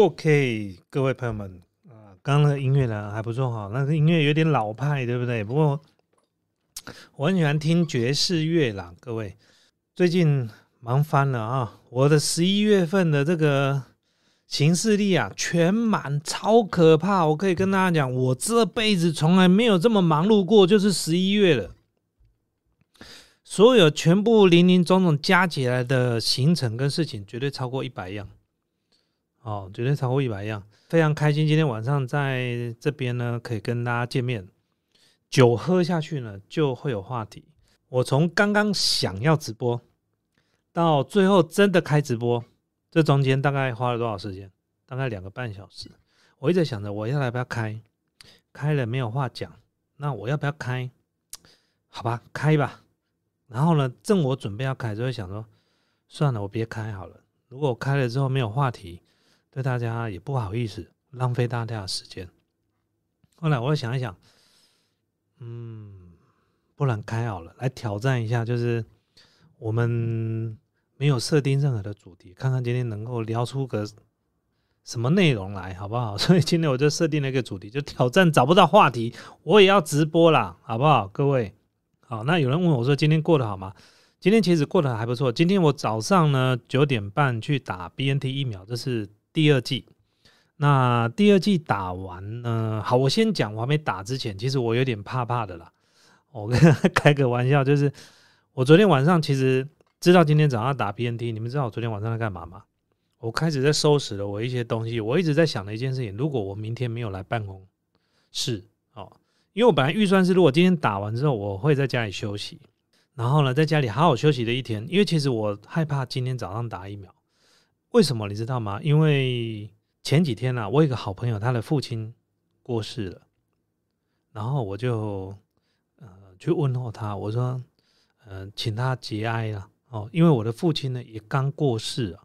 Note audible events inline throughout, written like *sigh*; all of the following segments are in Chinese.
OK，各位朋友们啊，刚刚的音乐呢还不错哈，那个音乐有点老派，对不对？不过我很喜欢听爵士乐啦，各位最近忙翻了啊！我的十一月份的这个行事历啊，全满，超可怕！我可以跟大家讲，我这辈子从来没有这么忙碌过，就是十一月了。所有全部零零总总加起来的行程跟事情，绝对超过一百样。哦，绝对超过一百样，非常开心。今天晚上在这边呢，可以跟大家见面。酒喝下去呢，就会有话题。我从刚刚想要直播，到最后真的开直播，这中间大概花了多少时间？大概两个半小时。我一直想着，我要来不要开？开了没有话讲，那我要不要开？好吧，开吧。然后呢，正我准备要开，就会想说，算了，我别开好了。如果我开了之后没有话题。对大家也不好意思浪费大家的时间。后来我想一想，嗯，不然开好了，来挑战一下，就是我们没有设定任何的主题，看看今天能够聊出个什么内容来，好不好？*laughs* 所以今天我就设定了一个主题，就挑战找不到话题，我也要直播啦，好不好？各位，好，那有人问我说今天过得好吗？今天其实过得还不错。今天我早上呢九点半去打 BNT 疫苗，这是。第二季，那第二季打完呢？好，我先讲，我还没打之前，其实我有点怕怕的啦。我跟 *laughs* 开个玩笑，就是我昨天晚上其实知道今天早上打 BNT，你们知道我昨天晚上在干嘛吗？我开始在收拾了我一些东西。我一直在想的一件事情，如果我明天没有来办公室，哦，因为我本来预算是，如果今天打完之后，我会在家里休息，然后呢，在家里好好休息的一天，因为其实我害怕今天早上打疫苗。为什么你知道吗？因为前几天呢，我有一个好朋友，他的父亲过世了，然后我就呃去问候他，我说，嗯，请他节哀了哦，因为我的父亲呢也刚过世啊。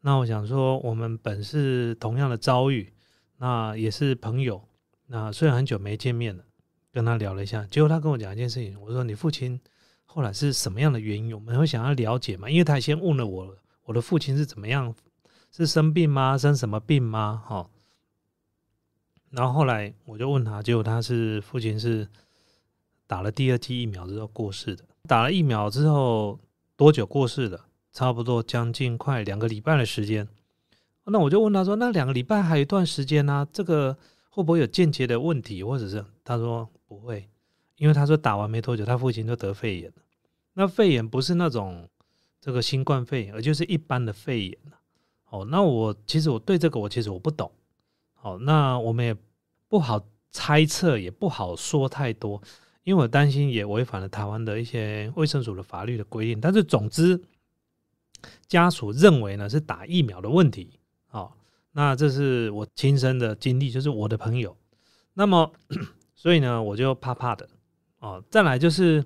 那我想说，我们本是同样的遭遇，那也是朋友，那虽然很久没见面了，跟他聊了一下，结果他跟我讲一件事情，我说你父亲后来是什么样的原因？我们会想要了解嘛？因为他先问了我。我的父亲是怎么样？是生病吗？生什么病吗？哈。然后后来我就问他，结果他是父亲是打了第二剂疫苗之后过世的。打了疫苗之后多久过世的？差不多将近快两个礼拜的时间。那我就问他说：“那两个礼拜还有一段时间呢，这个会不会有间接的问题？或者是？”他说不会，因为他说打完没多久，他父亲就得肺炎了。那肺炎不是那种。这个新冠肺炎，而就是一般的肺炎哦，那我其实我对这个我其实我不懂。好，那我们也不好猜测，也不好说太多，因为我担心也违反了台湾的一些卫生署的法律的规定。但是总之，家属认为呢是打疫苗的问题。好，那这是我亲身的经历，就是我的朋友。那么，*clears throat* 所以呢，我就怕怕的。哦，再来就是。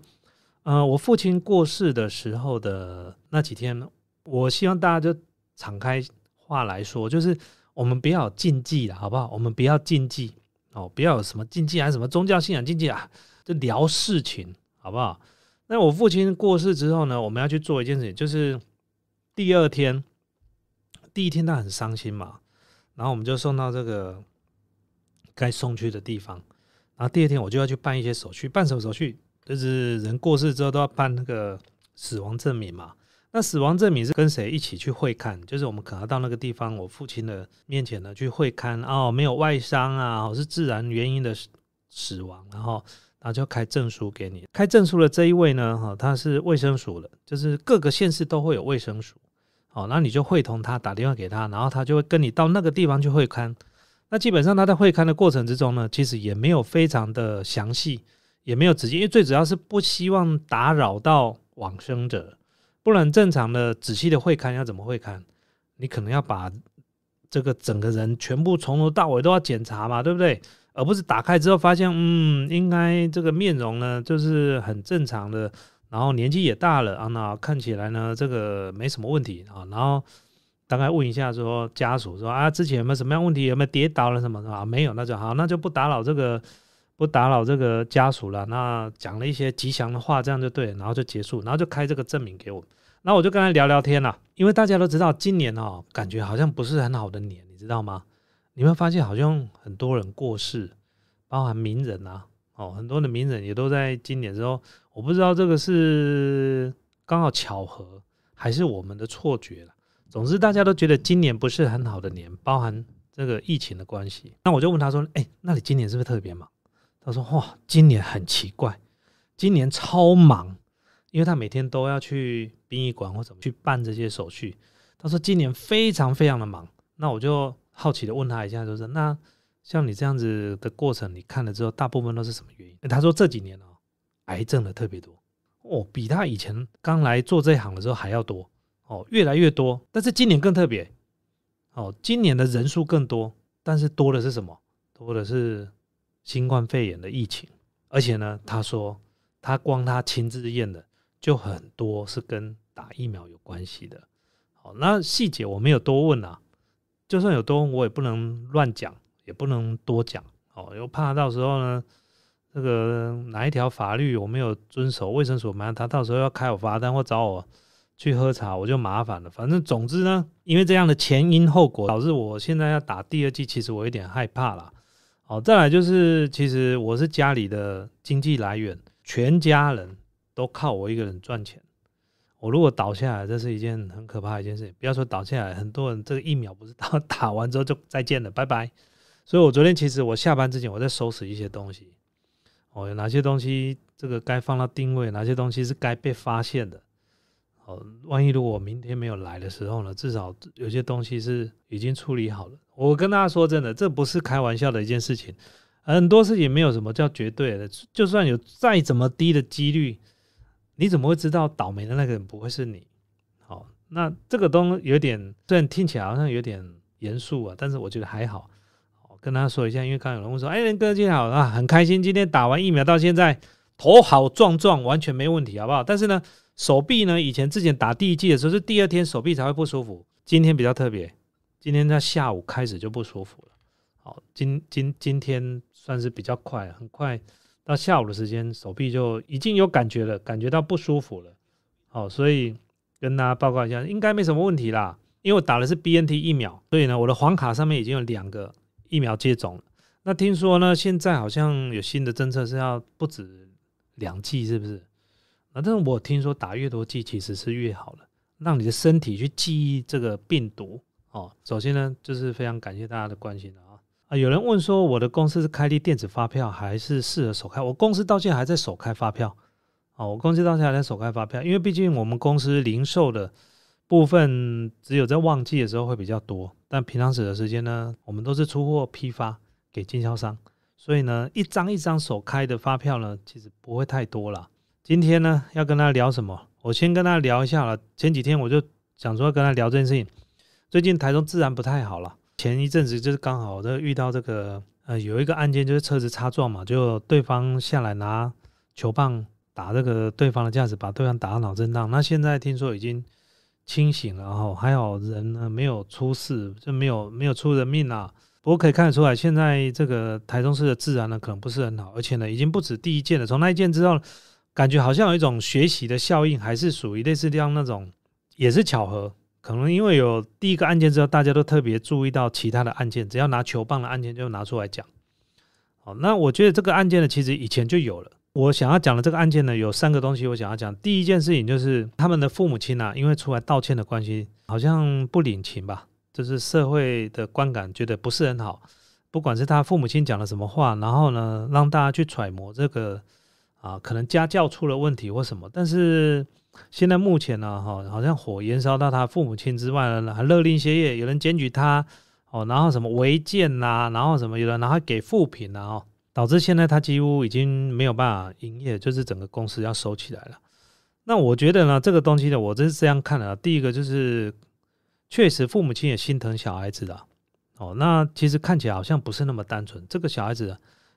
呃，我父亲过世的时候的那几天，我希望大家就敞开话来说，就是我们不要禁忌了，好不好？我们不要禁忌哦，不要有什么禁忌，还是什么宗教信仰禁忌啊？就聊事情，好不好？那我父亲过世之后呢，我们要去做一件事情，就是第二天，第一天他很伤心嘛，然后我们就送到这个该送去的地方，然后第二天我就要去办一些手续，办什么手续？就是人过世之后都要办那个死亡证明嘛。那死亡证明是跟谁一起去会看？就是我们可能到那个地方，我父亲的面前呢去会看哦，没有外伤啊，是自然原因的死亡，然后然后就开证书给你。开证书的这一位呢，哈，他是卫生署的，就是各个县市都会有卫生署。好，那你就会同他打电话给他，然后他就会跟你到那个地方去会看。那基本上他在会看的过程之中呢，其实也没有非常的详细。也没有直接，因为最主要是不希望打扰到往生者，不然正常的仔细的会看要怎么会看？你可能要把这个整个人全部从头到尾都要检查嘛，对不对？而不是打开之后发现，嗯，应该这个面容呢就是很正常的，然后年纪也大了啊，那看起来呢这个没什么问题啊，然后大概问一下说家属说啊，之前有没有什么样问题？有没有跌倒了什么的啊？没有，那就好，那就不打扰这个。不打扰这个家属了，那讲了一些吉祥的话，这样就对，然后就结束，然后就开这个证明给我，那我就跟他聊聊天了，因为大家都知道今年哦，感觉好像不是很好的年，你知道。吗？你会发现好像很多人过世，包含名人啊，哦，很多的名人也都在今年之后，我不知道这个是刚好巧合还是我们的错觉了。总之，大家都觉得今年不是很好的年，包含这个疫情的关系。那我就问他说：“哎，那你今年是不是特别忙？”他说：“哇，今年很奇怪，今年超忙，因为他每天都要去殡仪馆或怎么去办这些手续。”他说：“今年非常非常的忙。”那我就好奇的问他一下，就是那像你这样子的过程，你看了之后，大部分都是什么原因？他说：“这几年哦，癌症的特别多哦，比他以前刚来做这一行的时候还要多。”哦，越来越多，但是今年更特别。哦，今年的人数更多，但是多的是什么？多的是新冠肺炎的疫情。而且呢，他说他光他亲自验的就很多是跟打疫苗有关系的。好，那细节我没有多问啊，就算有多问，我也不能乱讲，也不能多讲。哦，又怕到时候呢，这个哪一条法律我没有遵守，卫生所嘛，他到时候要开我罚单或找我。去喝茶我就麻烦了，反正总之呢，因为这样的前因后果导致我现在要打第二剂，其实我有点害怕了。好，再来就是，其实我是家里的经济来源，全家人都靠我一个人赚钱。我如果倒下来，这是一件很可怕的一件事情。不要说倒下来，很多人这个疫苗不是打 *laughs* 打完之后就再见了，拜拜。所以我昨天其实我下班之前我在收拾一些东西，哦，有哪些东西这个该放到定位，哪些东西是该被发现的。哦，万一如果明天没有来的时候呢？至少有些东西是已经处理好了。我跟大家说真的，这不是开玩笑的一件事情。很多事情没有什么叫绝对的，就算有再怎么低的几率，你怎么会知道倒霉的那个人不会是你？好，那这个东有点，虽然听起来好像有点严肃啊，但是我觉得还好。跟大家说一下，因为刚有人问说：“哎，仁哥今天好啊，很开心，今天打完疫苗到现在头好壮壮，完全没问题，好不好？”但是呢。手臂呢？以前之前打第一剂的时候是第二天手臂才会不舒服，今天比较特别，今天在下午开始就不舒服了。好，今今今天算是比较快，很快到下午的时间手臂就已经有感觉了，感觉到不舒服了。好，所以跟大家报告一下，应该没什么问题啦。因为我打的是 BNT 疫苗，所以呢，我的黄卡上面已经有两个疫苗接种了。那听说呢，现在好像有新的政策是要不止两剂，是不是？啊，但是我听说打越多剂其实是越好了，让你的身体去记忆这个病毒哦。首先呢，就是非常感谢大家的关心啊啊！有人问说，我的公司是开立电子发票还是适合手开？我公司到现在还在手开发票哦，我公司到现在还在手开发票，因为毕竟我们公司零售的部分只有在旺季的时候会比较多，但平常时的时间呢，我们都是出货批发给经销商，所以呢，一张一张手开的发票呢，其实不会太多了。今天呢，要跟他聊什么？我先跟他聊一下了。前几天我就想说跟他聊这件事情。最近台中自然不太好了。前一阵子就是刚好这遇到这个呃，有一个案件就是车子擦撞嘛，就对方下来拿球棒打这个对方的驾驶，把对方打脑震荡。那现在听说已经清醒了，哈，还好人呢没有出事，就没有没有出人命啊。不过可以看得出来，现在这个台中市的治安呢可能不是很好，而且呢已经不止第一件了。从那一件之后。感觉好像有一种学习的效应，还是属于类似这样那种，也是巧合。可能因为有第一个案件之后，大家都特别注意到其他的案件，只要拿球棒的案件就拿出来讲。好，那我觉得这个案件呢，其实以前就有了。我想要讲的这个案件呢，有三个东西我想要讲。第一件事情就是他们的父母亲啊，因为出来道歉的关系，好像不领情吧，就是社会的观感觉得不是很好。不管是他父母亲讲了什么话，然后呢，让大家去揣摩这个。啊，可能家教出了问题或什么，但是现在目前呢，哈，好像火燃烧到他父母亲之外呢，还勒令歇业，有人检举他，哦，然后什么违建呐，然后什么有人然后给负评呐，哦，导致现在他几乎已经没有办法营业，就是整个公司要收起来了。那我觉得呢，这个东西呢，我真是这样看的。第一个就是，确实父母亲也心疼小孩子的，哦，那其实看起来好像不是那么单纯，这个小孩子。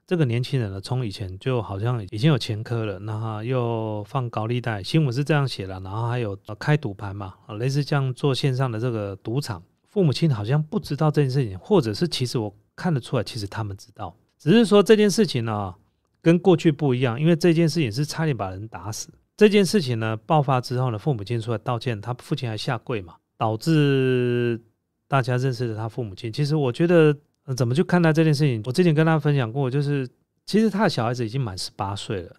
这个年轻人呢，从以前就好像已经有前科了，然后又放高利贷，新闻是这样写的，然后还有开赌盘嘛，啊，类似这样做线上的这个赌场，父母亲好像不知道这件事情，或者是其实我看得出来，其实他们知道，只是说这件事情呢跟过去不一样，因为这件事情是差点把人打死，这件事情呢爆发之后呢，父母亲出来道歉，他父亲还下跪嘛，导致大家认识的他父母亲。其实我觉得、呃怎么去看待这件事情，我之前跟他分享过，就是其实他的小孩子已经满十八岁了，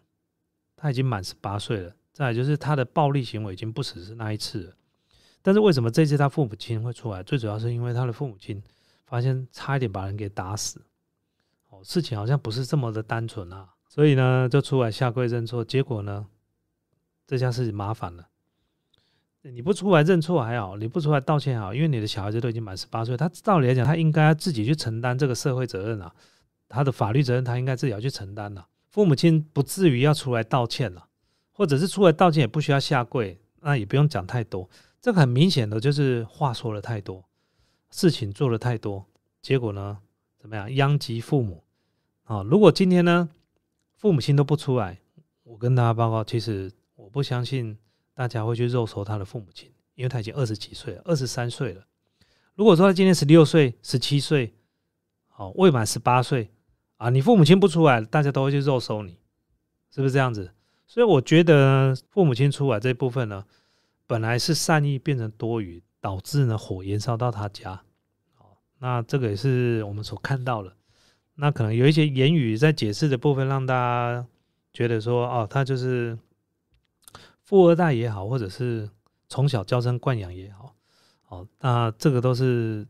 他已经满十八岁了。再就是他的暴力行为已经不只是那一次了。但是为什么这次他父母亲会出来？最主要是因为他的父母亲发现差一点把人给打死，哦，事情好像不是这么的单纯啊，所以呢就出来下跪认错。结果呢，这下事情麻烦了。你不出来认错还好，你不出来道歉还好，因为你的小孩子都已经满十八岁，他照理来讲，他应该自己去承担这个社会责任啊，他的法律责任他应该自己要去承担了、父母亲不至于要出来道歉了、或者是出来道歉也不需要下跪，那也不用讲太多。这个很明显的就是话说了太多，事情做了太多，结果呢怎么样？殃及父母啊！如果今天呢父母亲都不出来，我跟大家报告，其实我不相信大家会去肉收他的父母亲，因为他已经二十几岁了，二十三岁了。如果说他今年十六岁、十七岁，好未满十八岁啊，你父母亲不出来，大家都会去肉收你，是不是这样子？所以我觉得父母亲出来这部分呢。本来是善意变成多余，导致呢火延烧到他家。哦，那这个也是我们所看到的。那可能有一些言语在解释的部分，让大家觉得说，哦，他就是富二代也好，或者是从小娇生惯养也好，哦，那这个都是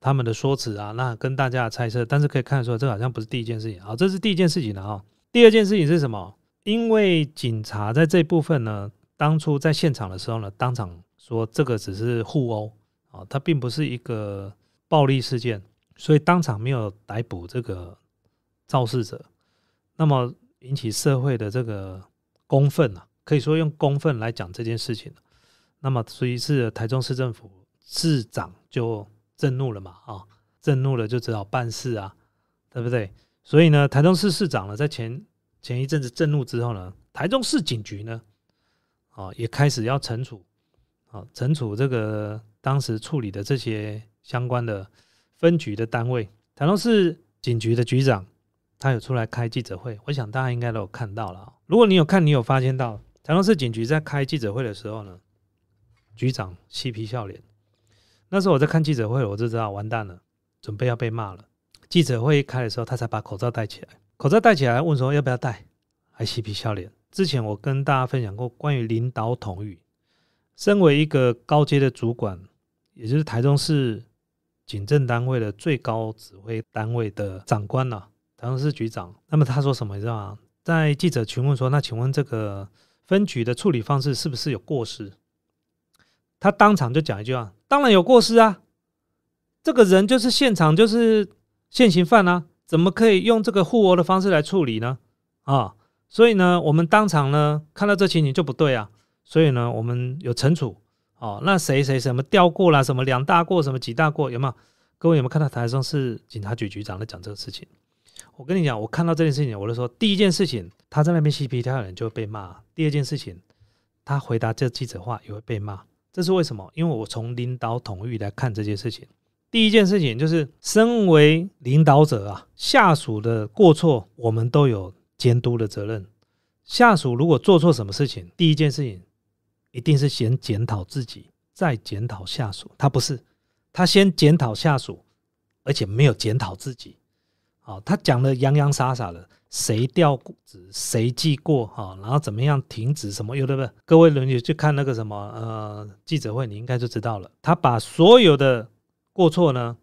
他们的说辞啊。那跟大家猜测，但是可以看得出来，这好像不是第一件事情啊。这是第一件事情了啊。第二件事情是什么？因为警察在这部分呢。当初在现场的时候呢，当场说这个只是互殴啊，它并不是一个暴力事件，所以当场没有逮捕这个肇事者。那么引起社会的这个公愤啊，可以说用公愤来讲这件事情。那么所以是台中市政府市长就震怒了嘛啊，震怒了就只好办事啊，对不对？所以呢，台中市市长呢在前前一阵子震怒之后呢，台中市警局呢。啊，也开始要惩处，啊，惩处这个当时处理的这些相关的分局的单位。台中市警局的局长，他有出来开记者会，我想大家应该都有看到了。如果你有看，你有发现到台中市警局在开记者会的时候呢，局长嬉皮笑脸。那时候我在看记者会，我就知道完蛋了，准备要被骂了。记者会一开的时候，他才把口罩戴起来，口罩戴起来，问说要不要戴，还嬉皮笑脸。之前我跟大家分享过关于领导统御，身为一个高阶的主管，也就是台中市警政单位的最高指挥单位的长官呐，台中市局长。那么他说什么你知道吗？在记者询问说：“那请问这个分局的处理方式是不是有过失？”他当场就讲一句话：“当然有过失啊！这个人就是现场就是现行犯啊，怎么可以用这个互殴的方式来处理呢？”啊！所以呢，我们当场呢看到这情形就不对啊，所以呢，我们有惩处哦。那谁谁什么调过啦，什么两大过，什么几大过，有没有？各位有没有看到台上是警察局局长在讲这个事情？我跟你讲，我看到这件事情，我就说，第一件事情他在那边嬉皮跳脸就会被骂；第二件事情，他回答这记者话也会被骂。这是为什么？因为我从领导统御来看这件事情。第一件事情就是，身为领导者啊，下属的过错我们都有。监督的责任，下属如果做错什么事情，第一件事情一定是先检讨自己，再检讨下属。他不是，他先检讨下属，而且没有检讨自己。好，他讲的洋洋洒洒的，谁调子，谁记过，哈，然后怎么样停止什么，有的不？各位轮流去看那个什么呃记者会，你应该就知道了。他把所有的过错呢，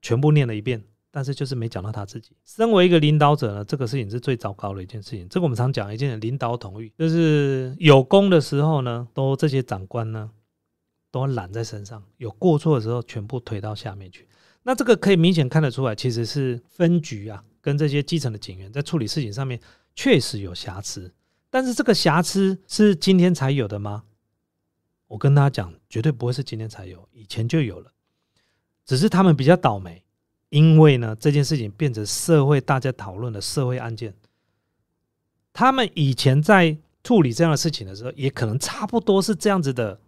全部念了一遍。但是就是没讲到他自己。身为一个领导者呢，这个事情是最糟糕的一件事情。这个我们常讲一件领导统御，就是有功的时候呢，都这些长官呢都揽在身上；有过错的时候，全部推到下面去。那这个可以明显看得出来，其实是分局啊，跟这些基层的警员在处理事情上面确实有瑕疵。但是这个瑕疵是今天才有的吗？我跟大家讲，绝对不会是今天才有，以前就有了，只是他们比较倒霉。因为呢，这件事情变成社会大家讨论的社会案件。他们以前在处理这样的事情的时候，也可能差不多是这样子的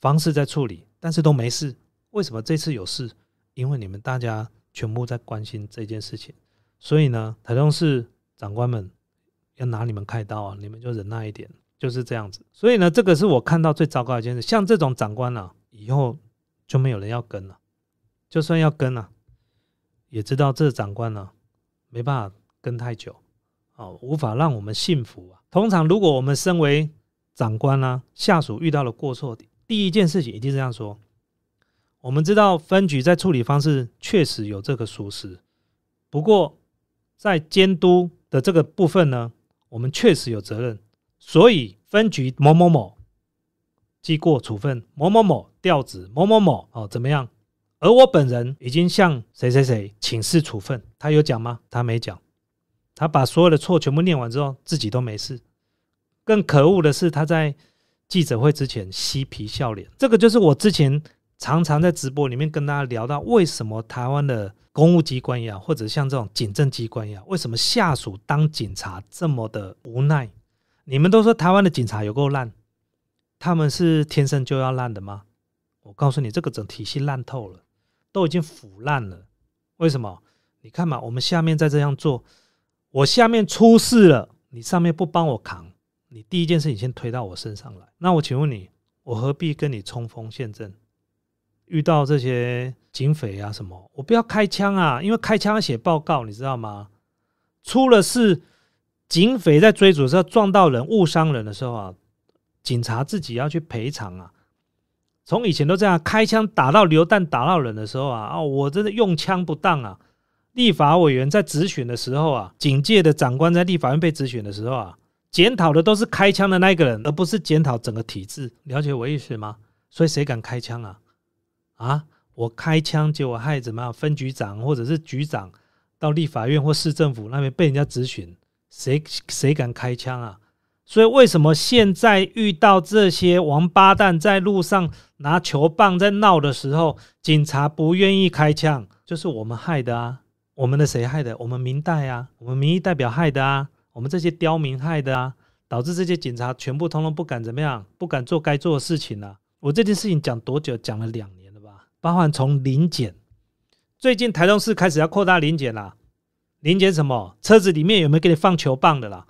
方式在处理，但是都没事。为什么这次有事？因为你们大家全部在关心这件事情，所以呢，台中市长官们要拿你们开刀啊，你们就忍耐一点，就是这样子。所以呢，这个是我看到最糟糕一件事。像这种长官呢，以后。就没有人要跟了。就算要跟了，也知道这长官呢没办法跟太久，哦，无法让我们信服啊。通常如果我们身为长官呢，下属遇到了过错，第一件事情一定这样说：我们知道分局在处理方式确实有这个疏失，不过在监督的这个部分呢，我们确实有责任，所以分局某某某记过处分，某某某调职，某某某哦怎么样？而我本人已经向谁谁谁请示处分，他有讲吗？他没讲，他把所有的错全部念完之后，自己都没事。更可恶的是，他在记者会之前嬉皮笑脸。这个就是我之前常常在直播里面跟大家聊到，为什么台湾的公务机关呀，或者像这种警政机关呀，为什么下属当警察这么的无奈？你们都说台湾的警察有够烂，他们是天生就要烂的吗？我告诉你，这个整体系烂透了。都已经腐烂了，为什么？你看嘛，我们下面再这样做，我下面出事了，你上面不帮我扛，你第一件事情先推到我身上来。那我请问你，我何必跟你冲锋陷阵？遇到这些警匪啊什么，我不要开枪啊，因为开枪要写报告，你知道吗？出了事，警匪在追逐的时候撞到人、误伤人的时候啊，警察自己要去赔偿啊。从以前都这样，开枪打到榴弹打到人的时候啊，哦，我真的用枪不当啊！立法委员在质询的时候啊，警界的长官在立法院被质询的时候啊，检讨的都是开枪的那个人，而不是检讨整个体制。了解我意思吗？所以谁敢开枪啊？啊，我开枪结果害怎么样？分局长或者是局长到立法院或市政府那边被人家质询，谁谁敢开枪啊？所以为什么现在遇到这些王八蛋在路上拿球棒在闹的时候，警察不愿意开枪，就是我们害的啊！我们的谁害的？我们民代啊，我们民意代表害的啊，我们这些刁民害的啊，导致这些警察全部通通不敢怎么样，不敢做该做的事情了。我这件事情讲多久？讲了两年？包含从临检，最近台中市开始要扩大临检啦，临检什么？车子里面有没有给你放球棒的啦？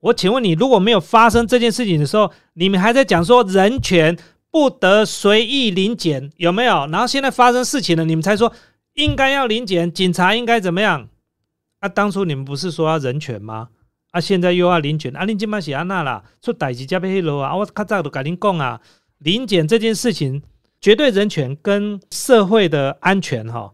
我请问你，如果没有发生这件事情的时候，你们还在讲说人权不得随意临检，有没有？然后现在发生事情了，你们才说应该要临检，警察应该怎么样？啊，当初你们不是说要人权吗？啊，现在又要临检，啊，临检嘛是安那啦，出代志加被黑罗啊！我较早都跟您讲啊，临检这件事情，绝对人权跟社会的安全哈，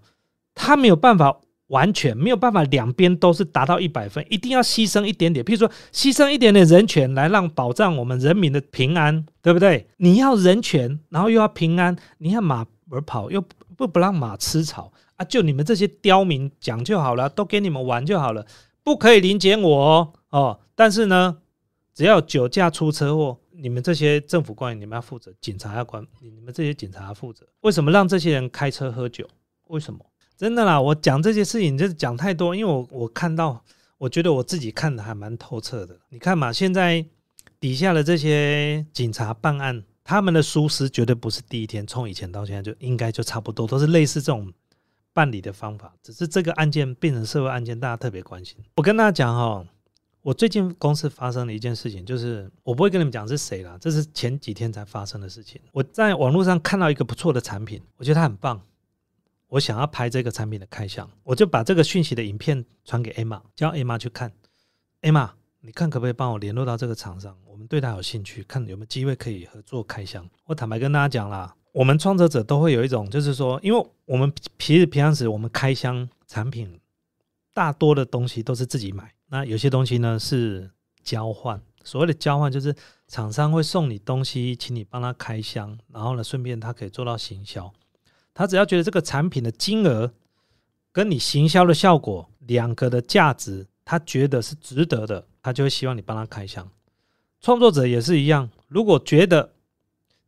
他没有办法。完全没有办法，两边都是达到一百分，一定要牺牲一点点。譬如说，牺牲一点点人权来让保障我们人民的平安，对不对？你要人权，然后又要平安，你要马儿跑，又不不让马吃草啊？就你们这些刁民讲就好了，都给你们玩就好了，不可以临检我哦哦。但是呢，只要酒驾出车祸，你们这些政府官员你们要负责，警察要管你们这些警察要负责。为什么让这些人开车喝酒？为什么？真的啦，我讲这些事情就是讲太多，因为我我看到，我觉得我自己看的还蛮透彻的。你看嘛，现在底下的这些警察办案，他们的疏失绝对不是第一天，从以前到现在就应该就差不多，都是类似这种办理的方法。只是这个案件变成社会案件，大家特别关心。我跟大家讲哈，我最近公司发生了一件事情，就是我不会跟你们讲是谁啦，这是前几天才发生的事情。我在网络上看到一个不错的产品，我觉得它很棒。我想要拍这个产品的开箱，我就把这个讯息的影片传给 Emma，叫 Emma 去看。Emma，你看可不可以帮我联络到这个厂商？我们对他有兴趣，看有没有机会可以合作开箱。我坦白跟大家讲啦，我们创作者都会有一种，就是说，因为我们平时平常时我们开箱产品，大多的东西都是自己买，那有些东西呢是交换。所谓的交换，就是厂商会送你东西，请你帮他开箱，然后呢，顺便他可以做到行销。他只要觉得这个产品的金额跟你行销的效果两个的价值，他觉得是值得的，他就会希望你帮他开箱。创作者也是一样，如果觉得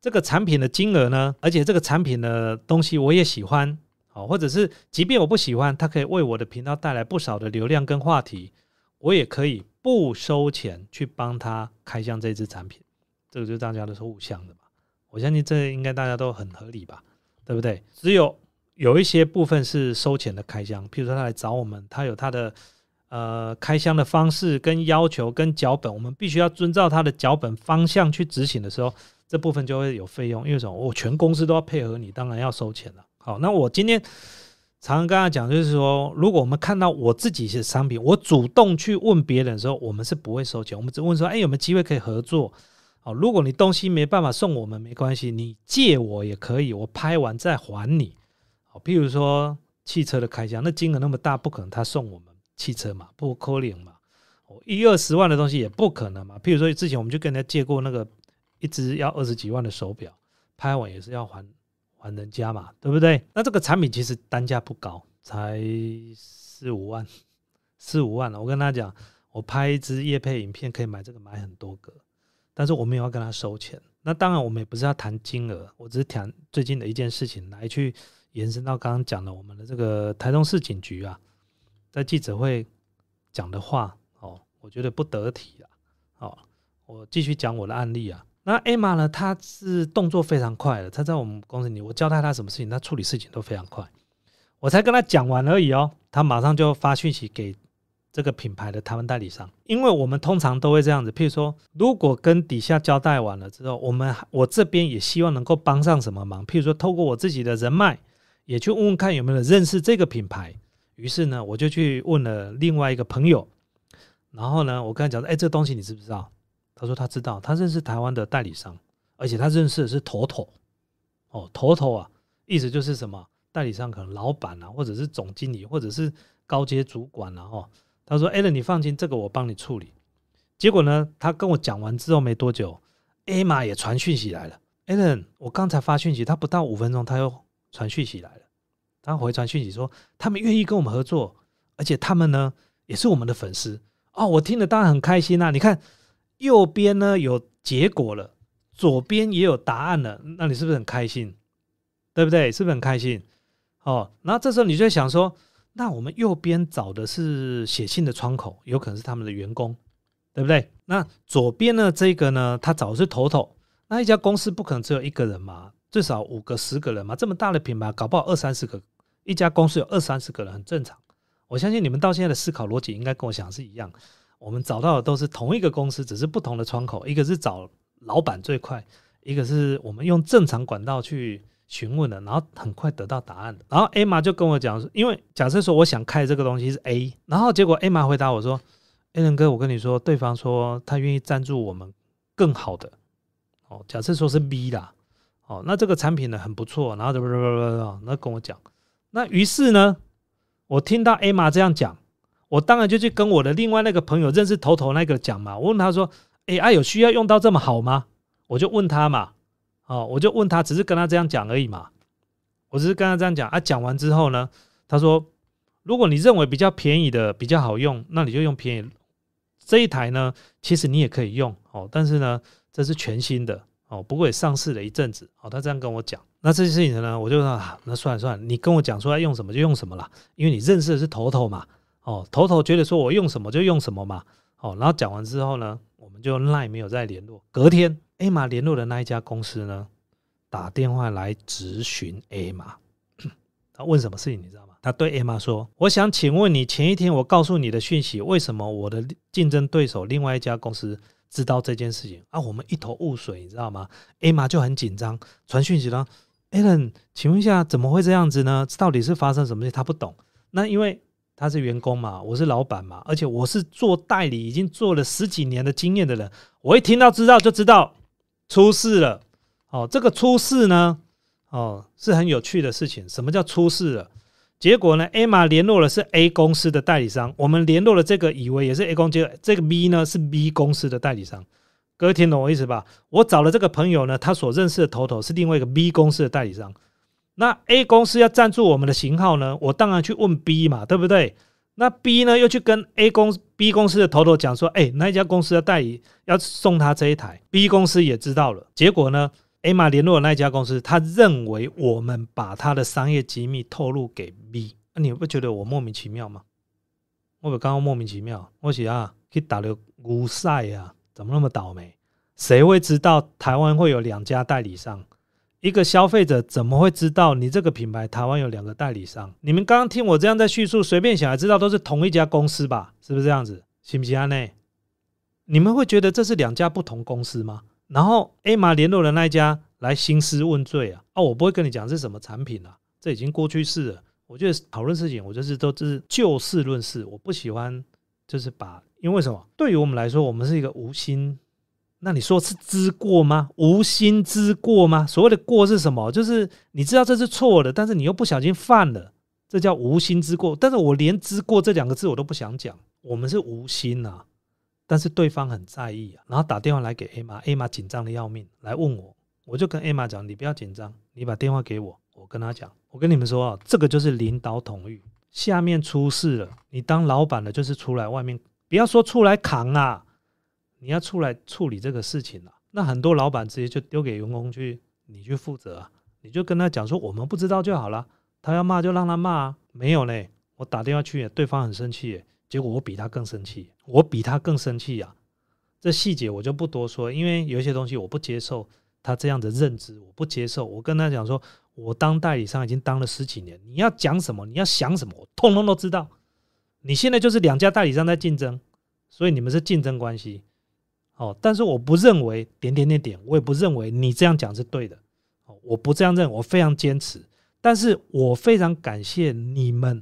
这个产品的金额呢，而且这个产品的东西我也喜欢，好，或者是即便我不喜欢，它可以为我的频道带来不少的流量跟话题，我也可以不收钱去帮他开箱这支产品。这个就大家都是互相的嘛，我相信这应该大家都很合理吧。对不对？只有有一些部分是收钱的开箱，譬如说他来找我们，他有他的呃开箱的方式跟要求跟脚本，我们必须要遵照他的脚本方向去执行的时候，这部分就会有费用，因为什么？我全公司都要配合你，当然要收钱了。好，那我今天常常跟他讲，就是说，如果我们看到我自己是商品，我主动去问别人的时候，我们是不会收钱，我们只问说，哎，有没有机会可以合作？哦，如果你东西没办法送我们，没关系，你借我也可以，我拍完再还你。好，譬如说汽车的开销，那金额那么大，不可能他送我们汽车嘛，不可能嘛。哦一二十万的东西也不可能嘛。譬如说之前我们就跟人家借过那个一只要二十几万的手表，拍完也是要还还人家嘛，对不对？那这个产品其实单价不高，才四五万，*laughs* 四五万了。我跟他讲，我拍一支叶配影片可以买这个买很多个，但是我们也要跟他收钱。那当然我们也不是要谈金额，我只是谈最近的一件事情来去延伸到刚刚讲的我们的这个台中市警局啊，在记者会讲的话。哦我觉得不得体啊，好，我继续讲我的案例啊。那艾玛呢，她是动作非常快的，她在我们公司里，我交代她什么事情，她处理事情都非常快。我才跟她讲完而已哦，她马上就发讯息给这个品牌的他们代理商，因为我们通常都会这样子，譬如说，如果跟底下交代完了之后，我们我这边也希望能够帮上什么忙，譬如说，透过我自己的人脉，也去问问看有没有人认识这个品牌。于是呢，我就去问了另外一个朋友。然后呢，我跟他讲说，哎，这东西你知不知道？他说他知道，他认识台湾的代理商，而且他认识的是头头，哦，头头啊，意思就是什么？代理商可能老板啊，或者是总经理，或者是高阶主管啊，哦，他说，艾伦，你放心，这个我帮你处理。结果呢，他跟我讲完之后没多久，艾玛也传讯息来了，艾伦，我刚才发讯息，他不到五分钟他又传讯息来了，他回传讯息说，他们愿意跟我们合作，而且他们呢也是我们的粉丝。哦，我听了当然很开心呐！你看右边呢有结果了，左边也有答案了，那你是不是很开心？对不对？是不是很开心？哦，然后这时候你就想说，那我们右边找的是写信的窗口，有可能是他们的员工，对不对？那左边呢这个呢，他找的是头头，那一家公司不可能只有一个人嘛，最少五个、十个人嘛，这么大的品牌，搞不好二三十个，一家公司有二三十个人很正常。我相信你们到现在的思考逻辑应该跟我想是一样。我们找到的都是同一个公司，只是不同的窗口。一个是找老板最快，一个是我们用正常管道去询问的，然后很快得到答案的。然后 A 玛就跟我讲，因为假设说我想开这个东西是 A，然后结果 A 玛回答我说：“A 伦哥，我跟你说，对方说他愿意赞助我们更好的。哦，假设说是 B 啦，哦，那这个产品呢很不错，然后怎么怎么怎么，那跟我讲。那于是呢？”我听到艾玛这样讲，我当然就去跟我的另外那个朋友认识头头那个讲嘛。我问他说：“哎，啊有需要用到这么好吗？”我就问他嘛，哦，我就问他，只是跟他这样讲而已嘛。我只是跟他这样讲啊。讲完之后呢，他说：“如果你认为比较便宜的比较好用，那你就用便宜这一台呢。其实你也可以用哦，但是呢，这是全新的哦，不过也上市了一阵子哦。他这样跟我讲。那这件事情呢，我就说，那算了算了，你跟我讲说要用什么就用什么了，因为你认识的是头头嘛，哦，头头觉得说我用什么就用什么嘛，哦，然后讲完之后呢，我们就赖没有再联络。隔天，A 玛联络的那一家公司呢，打电话来咨询 A 玛，*clears throat* 他问什么事情你知道吗？他对 A 玛说：“我想请问你，前一天我告诉你的讯息，为什么我的竞争对手另外一家公司知道这件事情啊？我们一头雾水，你知道吗？”A 玛就很紧张，传讯息了。：“Allen，请问一下，怎么会这样子呢？到底是发生什么事？他不懂。那因为他是员工嘛，我是老板嘛，而且我是做代理，已经做了十几年的经验的人，我一听到知道就知道出事了。哦，这个出事呢，哦，是很有趣的事情。什么叫出事了？结果呢，A 玛联络的是 A 公司的代理商，我们联络了这个，以为也是 A 公司，这个 B 呢是 B 公司的代理商。各位听懂我意思吧？我找了这个朋友呢，他所认识的头头是另外一个 B 公司的代理商。那 A 公司要赞助我们的型号呢，我当然去问 B 嘛，对不对？那 B 呢又去跟 A 公 B 公司的头头讲说，哎，那一家公司的代理要送他这一台，B 公司也知道了。结果呢，A 玛联络的那一家公司，他认为我们把他的商业机密透露给 B，那你不觉得我莫名其妙吗？我刚刚莫名其妙，我是啊去打了乌赛啊。怎么那么倒霉？谁会知道台湾会有两家代理商？一个消费者怎么会知道你这个品牌台湾有两个代理商？你们刚刚听我这样在叙述，随便想也知道都是同一家公司吧？是不是这样子？信不信啊？内，你们会觉得这是两家不同公司吗？然后 A 玛联络的那一家来兴师问罪啊，啊，我不会跟你讲是什么产品啊，这已经过去式了。我觉得讨论事情，我就是都是就事论事，我不喜欢就是把，因为什么？对于我们来说，我们是一个无心。那你说是知过吗？无心之过吗？所谓的过是什么？就是你知道这是错的，但是你又不小心犯了，这叫无心之过。但是我连知过这两个字我都不想讲，我们是无心呐，但是对方很在意啊，然后打电话来给 A 玛，A 玛紧张的要命，来问我，我就跟 A 玛讲，你不要紧张，你把电话给我，我跟他讲，我跟你们说啊，这个就是领导统御，下面出事了，你当老板的就是出来外面，不要说出来扛啊。你要出来处理这个事情了，那很多老板直接就丢给员工去，你去负责啊，你就跟他讲说我们不知道就好了，他要骂就让他骂啊，没有嘞，我打电话去，对方很生气，结果我比他更生气，我比他更生气呀，这细节我就不多说，因为有一些东西我不接受他这样的认知，我不接受，我跟他讲说，我当代理商已经当了十几年，你要讲什么，你要想什么，我通通都知道，你现在就是两家代理商在竞争，所以你们是竞争关系。哦，但是我不认为点点点点，我也不认为你这样讲是对的。哦，我不这样认，我非常坚持。但是我非常感谢你们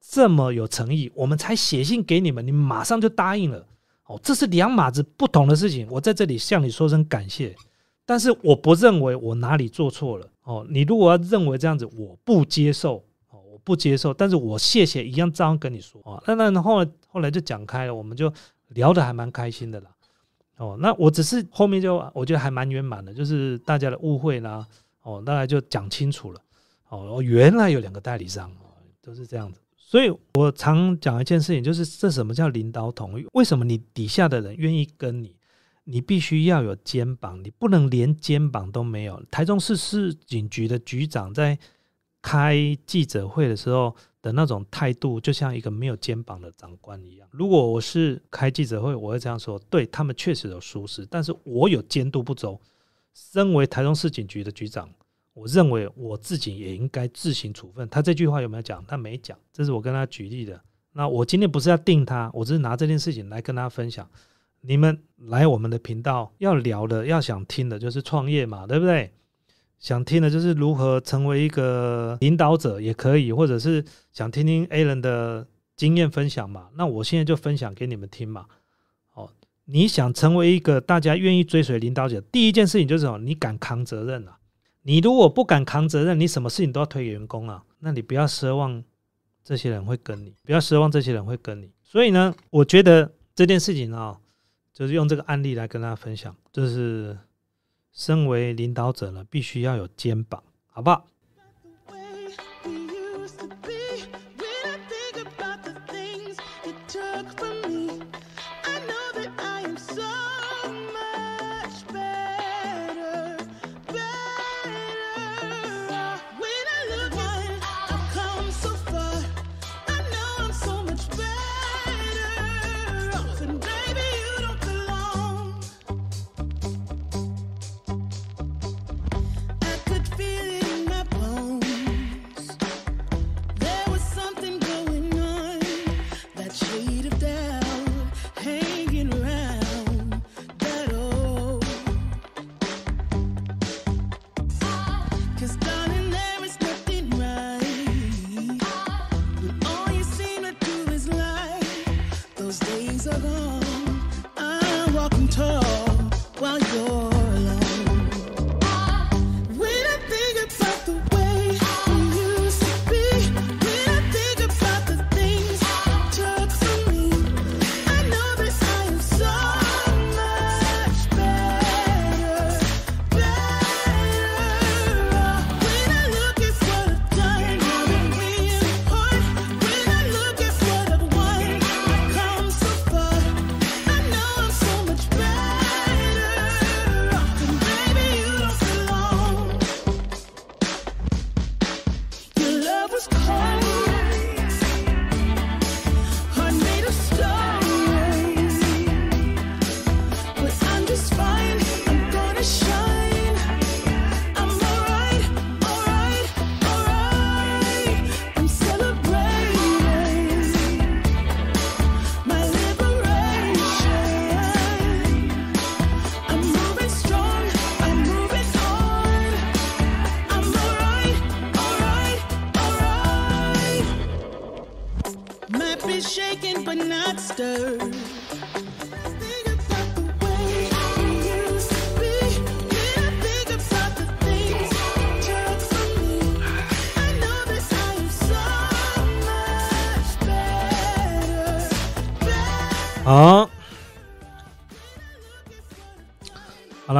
这么有诚意，我们才写信给你们，你马上就答应了。哦，这是两码子不同的事情。我在这里向你说声感谢。但是我不认为我哪里做错了。哦，你如果要认为这样子，我不接受。哦，我不接受。但是我谢谢一样，照样跟你说。啊，那那后来后来就讲开了，我们就聊得还蛮开心的啦。哦，那我只是后面就我觉得还蛮圆满的，就是大家的误会啦，哦，大概就讲清楚了。哦，原来有两个代理商，都是这样子。所以我常讲一件事情，就是这什么叫领导统一？为什么你底下的人愿意跟你？你必须要有肩膀，你不能连肩膀都没有。台中市市警局的局长在开记者会的时候。的那种态度，就像一个没有肩膀的长官一样。如果我是开记者会，我会这样说：对他们确实有疏失，但是我有监督不周。身为台中市警局的局长，我认为我自己也应该自行处分。他这句话有没有讲？他没讲，这是我跟他举例的。那我今天不是要定他，我只是拿这件事情来跟大家分享。你们来我们的频道要聊的、要想听的，就是创业嘛，对不对？想听的就是如何成为一个领导者也可以，或者是想听听 A 人的经验分享嘛？那我现在就分享给你们听嘛。哦，你想成为一个大家愿意追随领导者，第一件事情就是什么？你敢扛责任啊！你如果不敢扛责任，你什么事情都要推给员工啊，那你不要奢望这些人会跟你，不要奢望这些人会跟你。所以呢，我觉得这件事情啊，就是用这个案例来跟大家分享，就是。身为领导者呢，必须要有肩膀，好不好？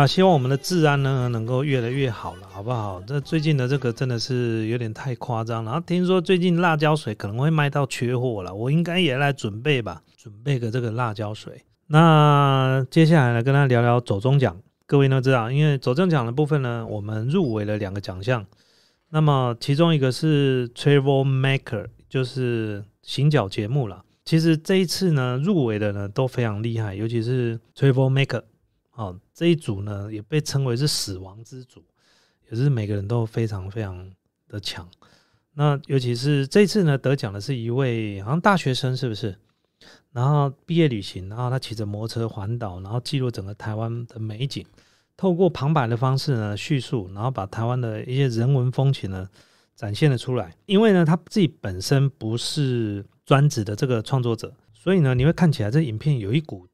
啊，希望我们的治安呢能够越来越好了，好不好？这最近的这个真的是有点太夸张了。然后听说最近辣椒水可能会卖到缺货了，我应该也来准备吧，准备个这个辣椒水。那接下来呢，跟大家聊聊走中奖。各位都知道，因为走中奖的部分呢，我们入围了两个奖项。那么其中一个是 Travel Maker，就是行脚节目了。其实这一次呢，入围的呢都非常厉害，尤其是 Travel Maker，哦这一组呢也被称为是死亡之组，也是每个人都非常非常的强。那尤其是这次呢得奖的是一位好像大学生，是不是？然后毕业旅行，然后他骑着摩托车环岛，然后记录整个台湾的美景，透过旁白的方式呢叙述，然后把台湾的一些人文风情呢展现了出来。因为呢他自己本身不是专职的这个创作者，所以呢你会看起来这影片有一股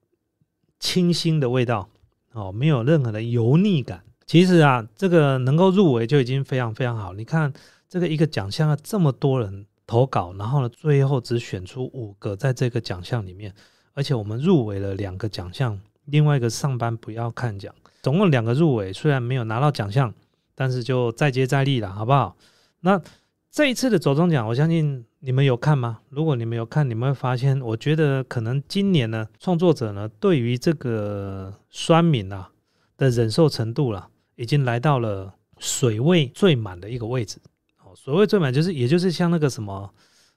清新的味道哦，没有任何的油腻感。其实啊，这个能够入围就已经非常非常好。你看这个一个奖项啊，这么多人。投稿，然后呢，最后只选出五个在这个奖项里面，而且我们入围了两个奖项，另外一个上班不要看奖，总共两个入围，虽然没有拿到奖项，但是就再接再厉了，好不好？那这一次的走中奖，我相信你们有看吗？如果你们有看，你们会发现，我觉得可能今年呢，创作者呢，对于这个酸敏啊的忍受程度了，已经来到了水位最满的一个位置。哦所谓最满，就是也就是像那个什么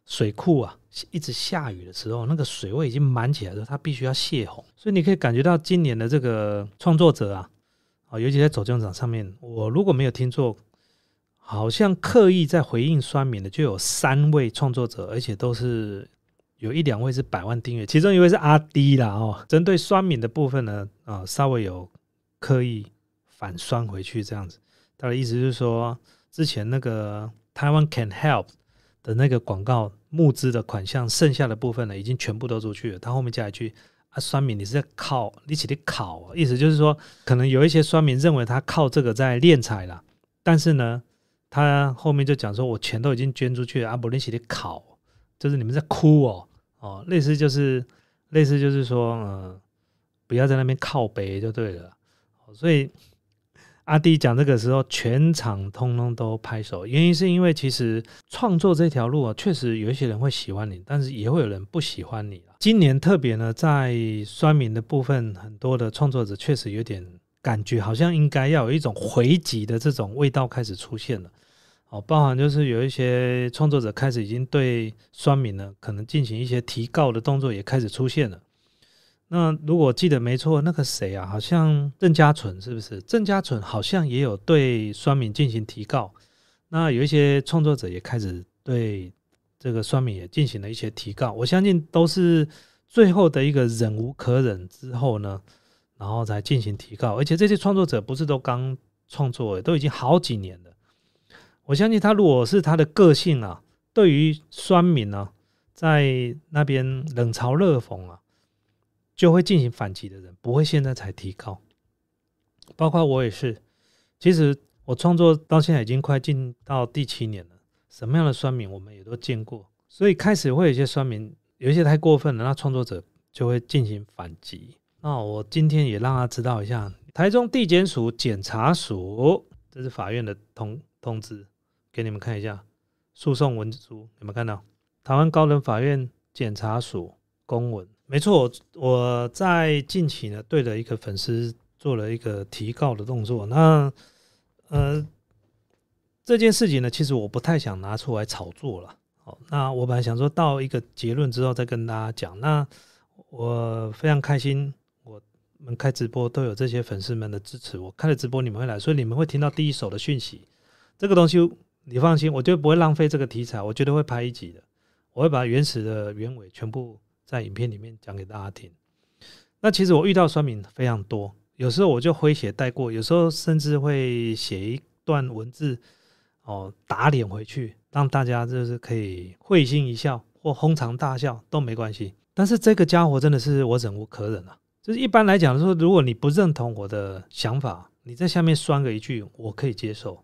水库啊，一直下雨的时候，那个水位已经满起来的时候，它必须要泄洪。所以你可以感觉到今年的这个创作者啊，啊，尤其在走将场上面，我如果没有听错，好像刻意在回应酸民的就有三位创作者，而且都是有一两位是百万订阅，其中一位是阿迪啦哦。针对酸敏的部分呢，啊，稍微有刻意反酸回去这样子。他的意思就是说，之前那个。台湾 Can Help 的那个广告募资的款项，剩下的部分呢，已经全部都出去了。他后面加一句：“啊，酸民，你是在靠你起的考，意思就是说，可能有一些酸民认为他靠这个在敛财了，但是呢，他后面就讲说，我钱都已经捐出去了，阿伯你起的考，就是你们在哭哦，哦，类似就是类似就是说，嗯，不要在那边靠背就对了，所以。”阿弟讲这个时候，全场通通都拍手。原因是因为其实创作这条路啊，确实有一些人会喜欢你，但是也会有人不喜欢你今年特别呢，在酸民的部分，很多的创作者确实有点感觉，好像应该要有一种回击的这种味道开始出现了。哦，包含就是有一些创作者开始已经对酸民呢，可能进行一些提告的动作也开始出现了。那如果记得没错，那个谁啊，好像郑家纯是不是？郑家纯好像也有对酸敏进行提告。那有一些创作者也开始对这个酸敏也进行了一些提告。我相信都是最后的一个忍无可忍之后呢，然后才进行提高。而且这些创作者不是都刚创作，都已经好几年了。我相信他如果是他的个性啊，对于酸敏呢，在那边冷嘲热讽啊。就会进行反击的人，不会现在才提高。包括我也是，其实我创作到现在已经快进到第七年了。什么样的酸民我们也都见过，所以开始会有一些酸民，有一些太过分了，那创作者就会进行反击。那我今天也让他知道一下，台中地检署检察署，这是法院的通通知，给你们看一下诉讼文书，有没有看到？台湾高等法院检察署公文。没错，我在近期呢，对着一个粉丝做了一个提告的动作。那呃，这件事情呢，其实我不太想拿出来炒作了。好，那我本来想说到一个结论之后再跟大家讲。那我非常开心，们开直播都有这些粉丝们的支持。我开了直播，你们会来，所以你们会听到第一手的讯息。这个东西你放心，我就不会浪费这个题材，我绝对会拍一集的。我会把原始的原委全部。在影片里面讲给大家听。那其实我遇到酸民非常多，有时候我就诙谐带过，有时候甚至会写一段文字哦打脸回去，让大家就是可以会心一笑或哄堂大笑都没关系。但是这个家伙真的是我忍无可忍啊！就是一般来讲说，如果你不认同我的想法，你在下面酸个一句，我可以接受。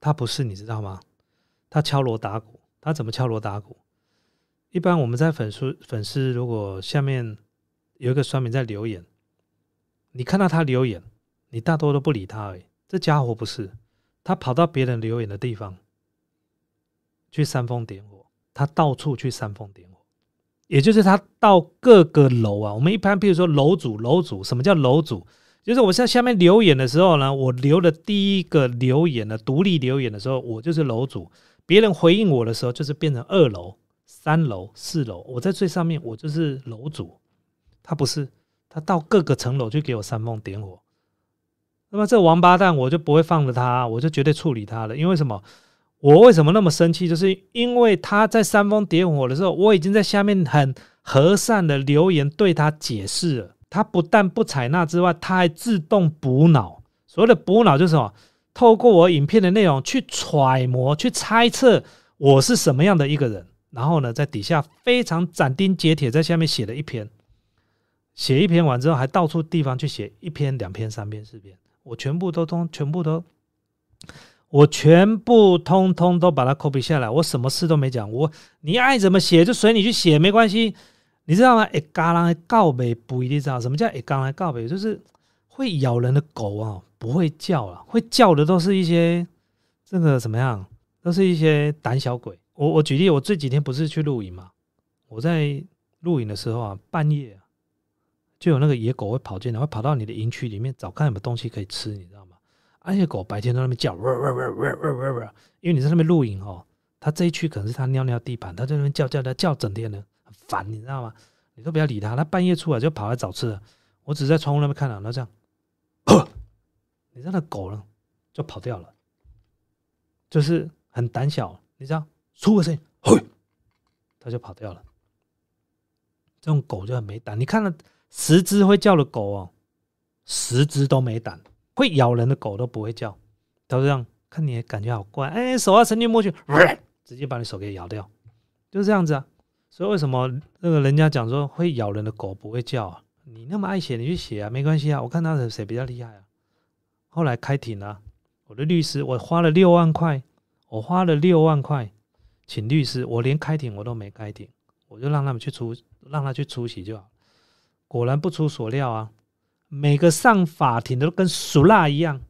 他不是你知道吗？他敲锣打鼓，他怎么敲锣打鼓？一般我们在粉丝粉丝如果下面有一个酸民在留言，你看到他留言，你大多都不理他。哎，这家伙不是，他跑到别人留言的地方去煽风点火，他到处去煽风点火，也就是他到各个楼啊。我们一般比如说楼主，楼主什么叫楼主？就是我在下面留言的时候呢，我留的第一个留言的独立留言的时候，我就是楼主。别人回应我的时候，就是变成二楼、三楼、四楼，我在最上面，我就是楼主。他不是，他到各个层楼去给我煽风点火。那么这王八蛋，我就不会放着他，我就绝对处理他了。因为什么？我为什么那么生气？就是因为他在煽风点火的时候，我已经在下面很和善的留言对他解释了。他不但不采纳之外，他还自动补脑。所谓的补脑就是什么？透过我影片的内容去揣摩、去猜测我是什么样的一个人，然后呢，在底下非常斩钉截铁，在下面写了一篇，写一篇完之后，还到处地方去写一篇、两篇、三篇、四篇，我全部都通，全部都，我全部通通都把它 copy 下来，我什么事都没讲，我你爱怎么写就随你去写，没关系，你知道吗？一嘎啷告别不一定知道什么叫一嘎啷告别，就是会咬人的狗啊。不会叫了，会叫的都是一些这个怎么样？都是一些胆小鬼。我我举例，我这几天不是去露营嘛？我在露营的时候啊，半夜啊，就有那个野狗会跑进来，会跑到你的营区里面找看有没有东西可以吃，你知道？而且狗白天在那边叫，因为你在那边露营哦，它这一区可能是它尿尿地盘，它在那边叫叫叫叫整天的，很烦，你知道吗？你都不要理它，它半夜出来就跑来找吃的。我只在窗户那边看到，那这样。*coughs* 你知道那狗呢，就跑掉了，就是很胆小。你知道，出个声音，嘿，它就跑掉了。这种狗就很没胆。你看了十只会叫的狗哦，十只都没胆。会咬人的狗都不会叫，都这样。看你感觉好怪，哎，手啊伸进摸去，直接把你手给咬掉，就是这样子啊。所以为什么那个人家讲说会咬人的狗不会叫啊？你那么爱写，你去写啊，没关系啊。我看他的谁比较厉害啊。后来开庭了，我的律师，我花了六万块，我花了六万块请律师，我连开庭我都没开庭，我就让他们去出，让他去出席就好。果然不出所料啊，每个上法庭的都跟熟辣一样，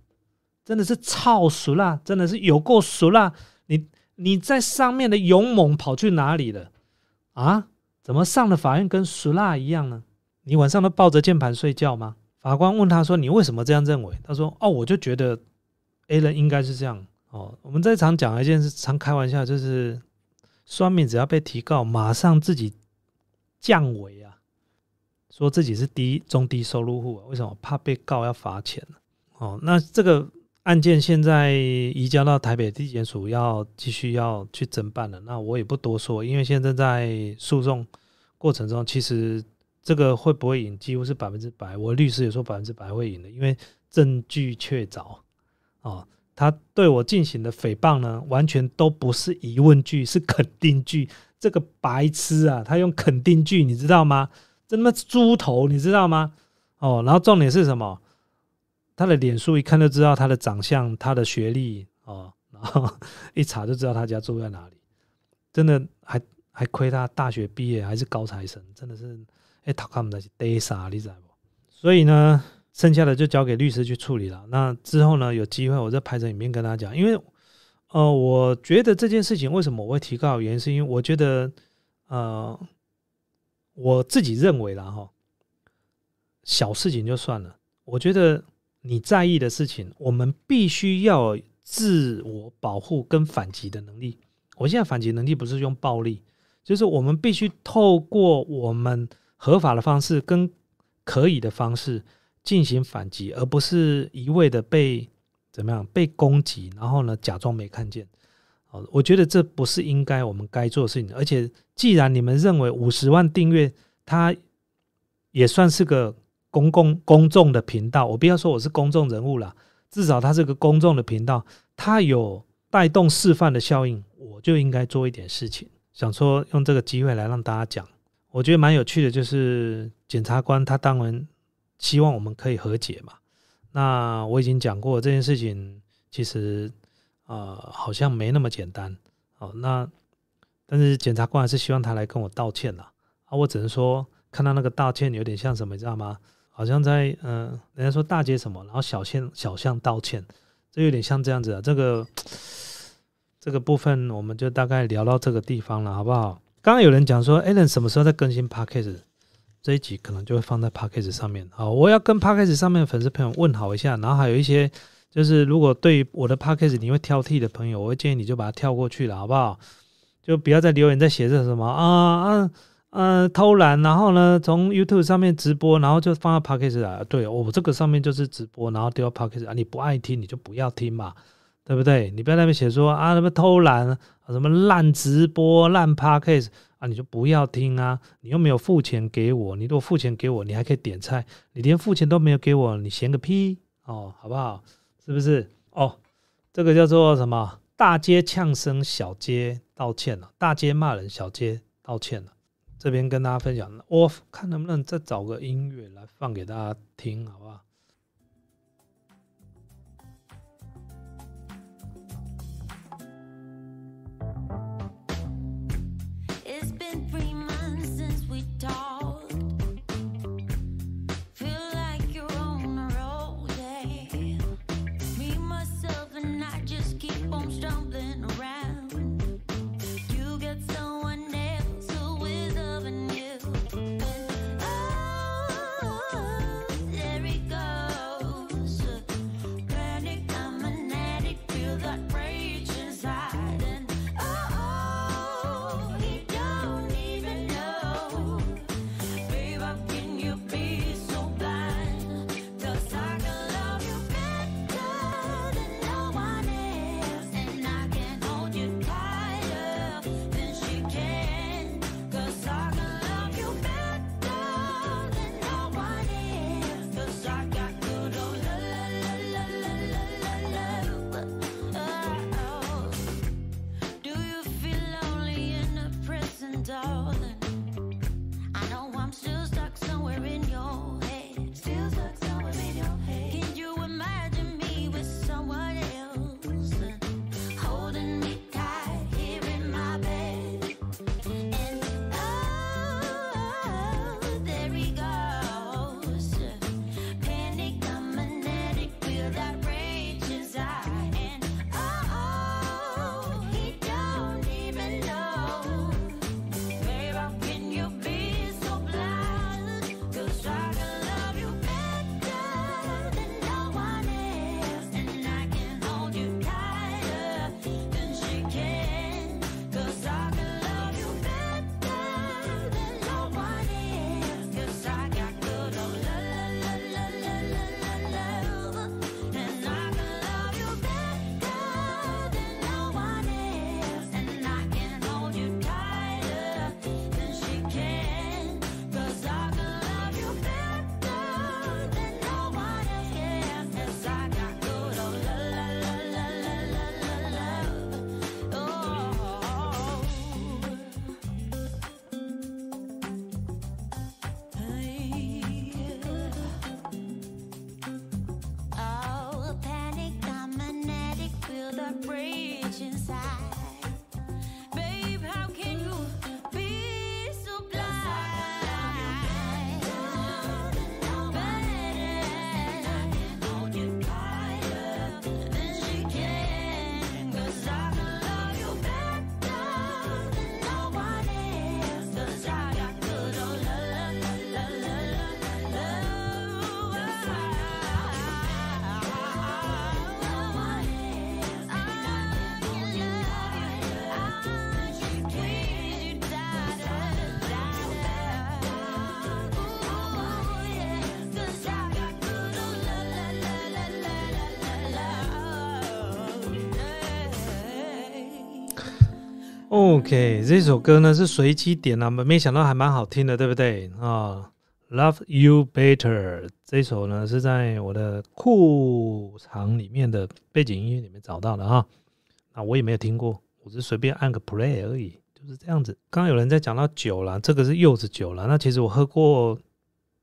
真的是超熟辣，真的是有够熟辣。你你在上面的勇猛跑去哪里了啊？怎么上了法院跟熟辣一样呢？你晚上都抱着键盘睡觉吗？法官问他说：“你为什么这样认为？”他说：“哦，我就觉得 A 人应该是这样。哦，我们在常讲一件事，常开玩笑，就是双面只要被提告，马上自己降维啊，说自己是低中低收入户，为什么怕被告要罚钱？哦，那这个案件现在移交到台北地检署，要继续要去侦办了。那我也不多说，因为现在在诉讼过程中，其实。这个会不会赢？几乎是百分之百。我律师也说百分之百会赢的，因为证据确凿。哦，他对我进行的诽谤呢，完全都不是疑问句，是肯定句。这个白痴啊，他用肯定句，你知道吗？真的猪头，你知道吗？哦，然后重点是什么？他的脸书一看就知道他的长相、他的学历哦，然后 *laughs* 一查就知道他家住在哪里。真的还还亏他大学毕业还是高材生，真的是。哎，他看不的是 data，你知道不？所以呢，剩下的就交给律师去处理了。那之后呢，有机会我再拍成影片跟他讲。因为，呃，我觉得这件事情为什么我会提告，原因是因为我觉得，呃，我自己认为啦哈，小事情就算了。我觉得你在意的事情，我们必须要自我保护跟反击的能力。我现在反击能力不是用暴力，就是我们必须透过我们。合法的方式跟可以的方式进行反击，而不是一味的被怎么样被攻击，然后呢假装没看见。哦，我觉得这不是应该我们该做的事情。而且，既然你们认为五十万订阅，它也算是个公共公众的频道，我不要说我是公众人物了，至少它是个公众的频道，它有带动示范的效应，我就应该做一点事情。想说用这个机会来让大家讲。我觉得蛮有趣的，就是检察官他当然希望我们可以和解嘛。那我已经讲过这件事情，其实呃好像没那么简单。哦，那但是检察官还是希望他来跟我道歉啦。啊，我只能说看到那个道歉有点像什么，你知道吗？好像在嗯，人家说大街什么，然后小巷小巷道歉，这有点像这样子啊。这个这个部分我们就大概聊到这个地方了，好不好？刚刚有人讲说 a l a n 什么时候在更新 Podcast？这一集可能就会放在 Podcast 上面。好，我要跟 Podcast 上面的粉丝朋友问好一下，然后还有一些就是如果对我的 Podcast 你会挑剔的朋友，我会建议你就把它跳过去了，好不好？就不要再留言再写这什么啊啊啊偷懒，然后呢从 YouTube 上面直播，然后就放到 Podcast 啊。对我这个上面就是直播，然后丢到 Podcast 啊。你不爱听你就不要听嘛，对不对？你不要那边写说啊什么偷懒，什么烂直播烂 Podcast 啊，你就不要听啊。你又没有付钱给我，你如果付钱给我，你还可以点菜，你连付钱都没有给我，你嫌个屁哦，好不好？是不是？哦，这个叫做什么？大街呛声，小街道歉了；大街骂人，小街道歉了。这边跟大家分享，我看能不能再找个音乐来放给大家听，好不好？OK，这首歌呢是随机点啊，没没想到还蛮好听的，对不对啊？Love You Better 这首呢是在我的库藏里面的背景音乐里面找到的哈。那我也没有听过，我是随便按个 Play 而已，就是这样子。刚刚有人在讲到酒了，这个是柚子酒了。那其实我喝过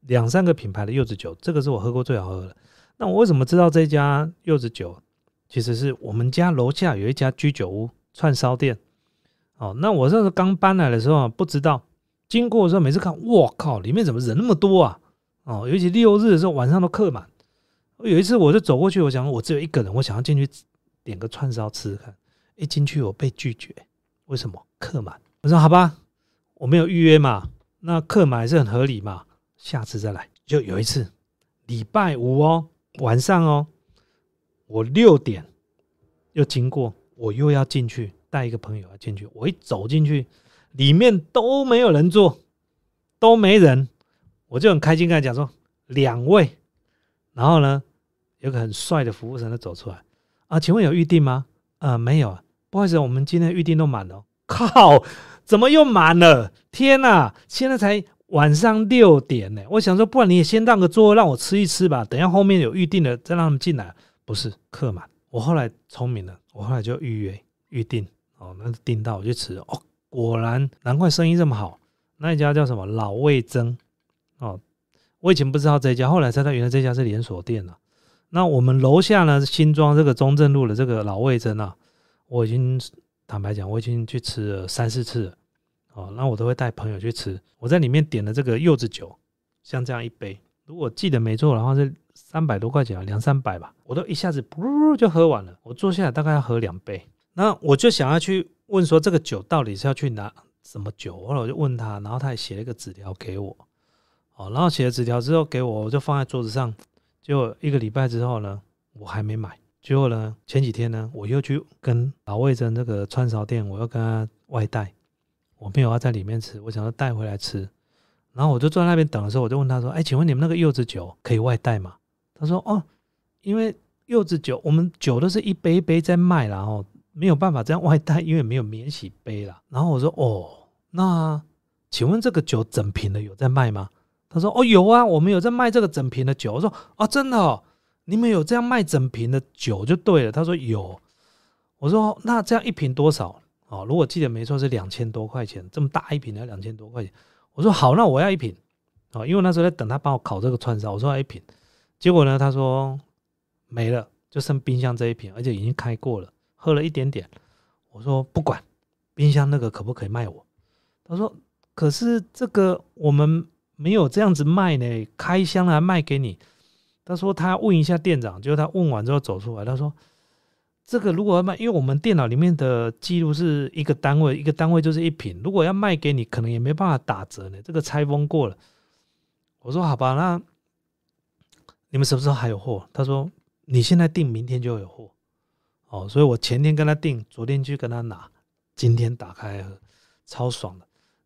两三个品牌的柚子酒，这个是我喝过最好喝的。那我为什么知道这家柚子酒？其实是我们家楼下有一家居酒屋串烧店。哦，那我这是刚搬来的时候不知道，经过的时候，每次看，我靠，里面怎么人那么多啊？哦，尤其六日的时候，晚上都客满。有一次，我就走过去，我想我只有一个人，我想要进去点个串烧吃看。一进去，我被拒绝，为什么？客满。我说好吧，我没有预约嘛，那客满是很合理嘛，下次再来。就有一次，礼拜五哦，晚上哦，我六点又经过，我又要进去带一个朋友要进去，我一走进去，里面都没有人坐，都没人，我就很开心跟他讲说两位，然后呢，有个很帅的服务生就走出来啊，请问有预定吗？呃，没有啊。不好意思，我们今天预定都满了。靠，怎么又满了？天哪！现在才晚上六点呢。我想说，不然你也先让个座位，让我吃一吃吧。等下后面有预定的，再让他们进来。不是客满。我后来聪明了，我后来就预约预定。哦，那订到我就吃。哦，果然难怪生意这么好。那一家叫什么老味增？哦，我以前不知道这家，后来才知道原来这家是连锁店了。那我们楼下呢，新庄这个中正路的这个老味增啊。我已经坦白讲，我已经去吃了三四次了，哦，那我都会带朋友去吃。我在里面点了这个柚子酒，像这样一杯，如果记得没错的话是三百多块钱啊，两三百吧，我都一下子噗就喝完了。我坐下来大概要喝两杯，那我就想要去问说这个酒到底是要去拿什么酒？后来我就问他，然后他也写了一个纸条给我，哦，然后写了纸条之后给我，我就放在桌子上。结果一个礼拜之后呢，我还没买。结果呢？前几天呢，我又去跟老魏珍这个串烧店，我要跟他外带，我没有要在里面吃，我想要带回来吃。然后我就坐在那边等的时候，我就问他说：“哎，请问你们那个柚子酒可以外带吗？”他说：“哦，因为柚子酒我们酒都是一杯一杯在卖，然后没有办法这样外带，因为没有免洗杯了。*laughs* ”然后我说：“哦，那请问这个酒整瓶的有在卖吗？”他说：“哦，有啊，我们有在卖这个整瓶的酒。”我说：“哦，真的哦。”你们有这样卖整瓶的酒就对了。他说有，我说那这样一瓶多少？哦，如果记得没错是两千多块钱，这么大一瓶要两千多块钱。我说好，那我要一瓶。哦，因为那时候在等他帮我烤这个串烧，我说要一瓶。结果呢，他说没了，就剩冰箱这一瓶，而且已经开过了，喝了一点点。我说不管，冰箱那个可不可以卖我？他说可是这个我们没有这样子卖呢，开箱来卖给你。他说他问一下店长，结果他问完之后走出来，他说：“这个如果要卖，因为我们电脑里面的记录是一个单位，一个单位就是一瓶，如果要卖给你，可能也没办法打折呢。这个拆封过了。”我说：“好吧，那你们什么时候还有货？”他说：“你现在订，明天就有货。”哦，所以我前天跟他订，昨天去跟他拿，今天打开喝，超爽的。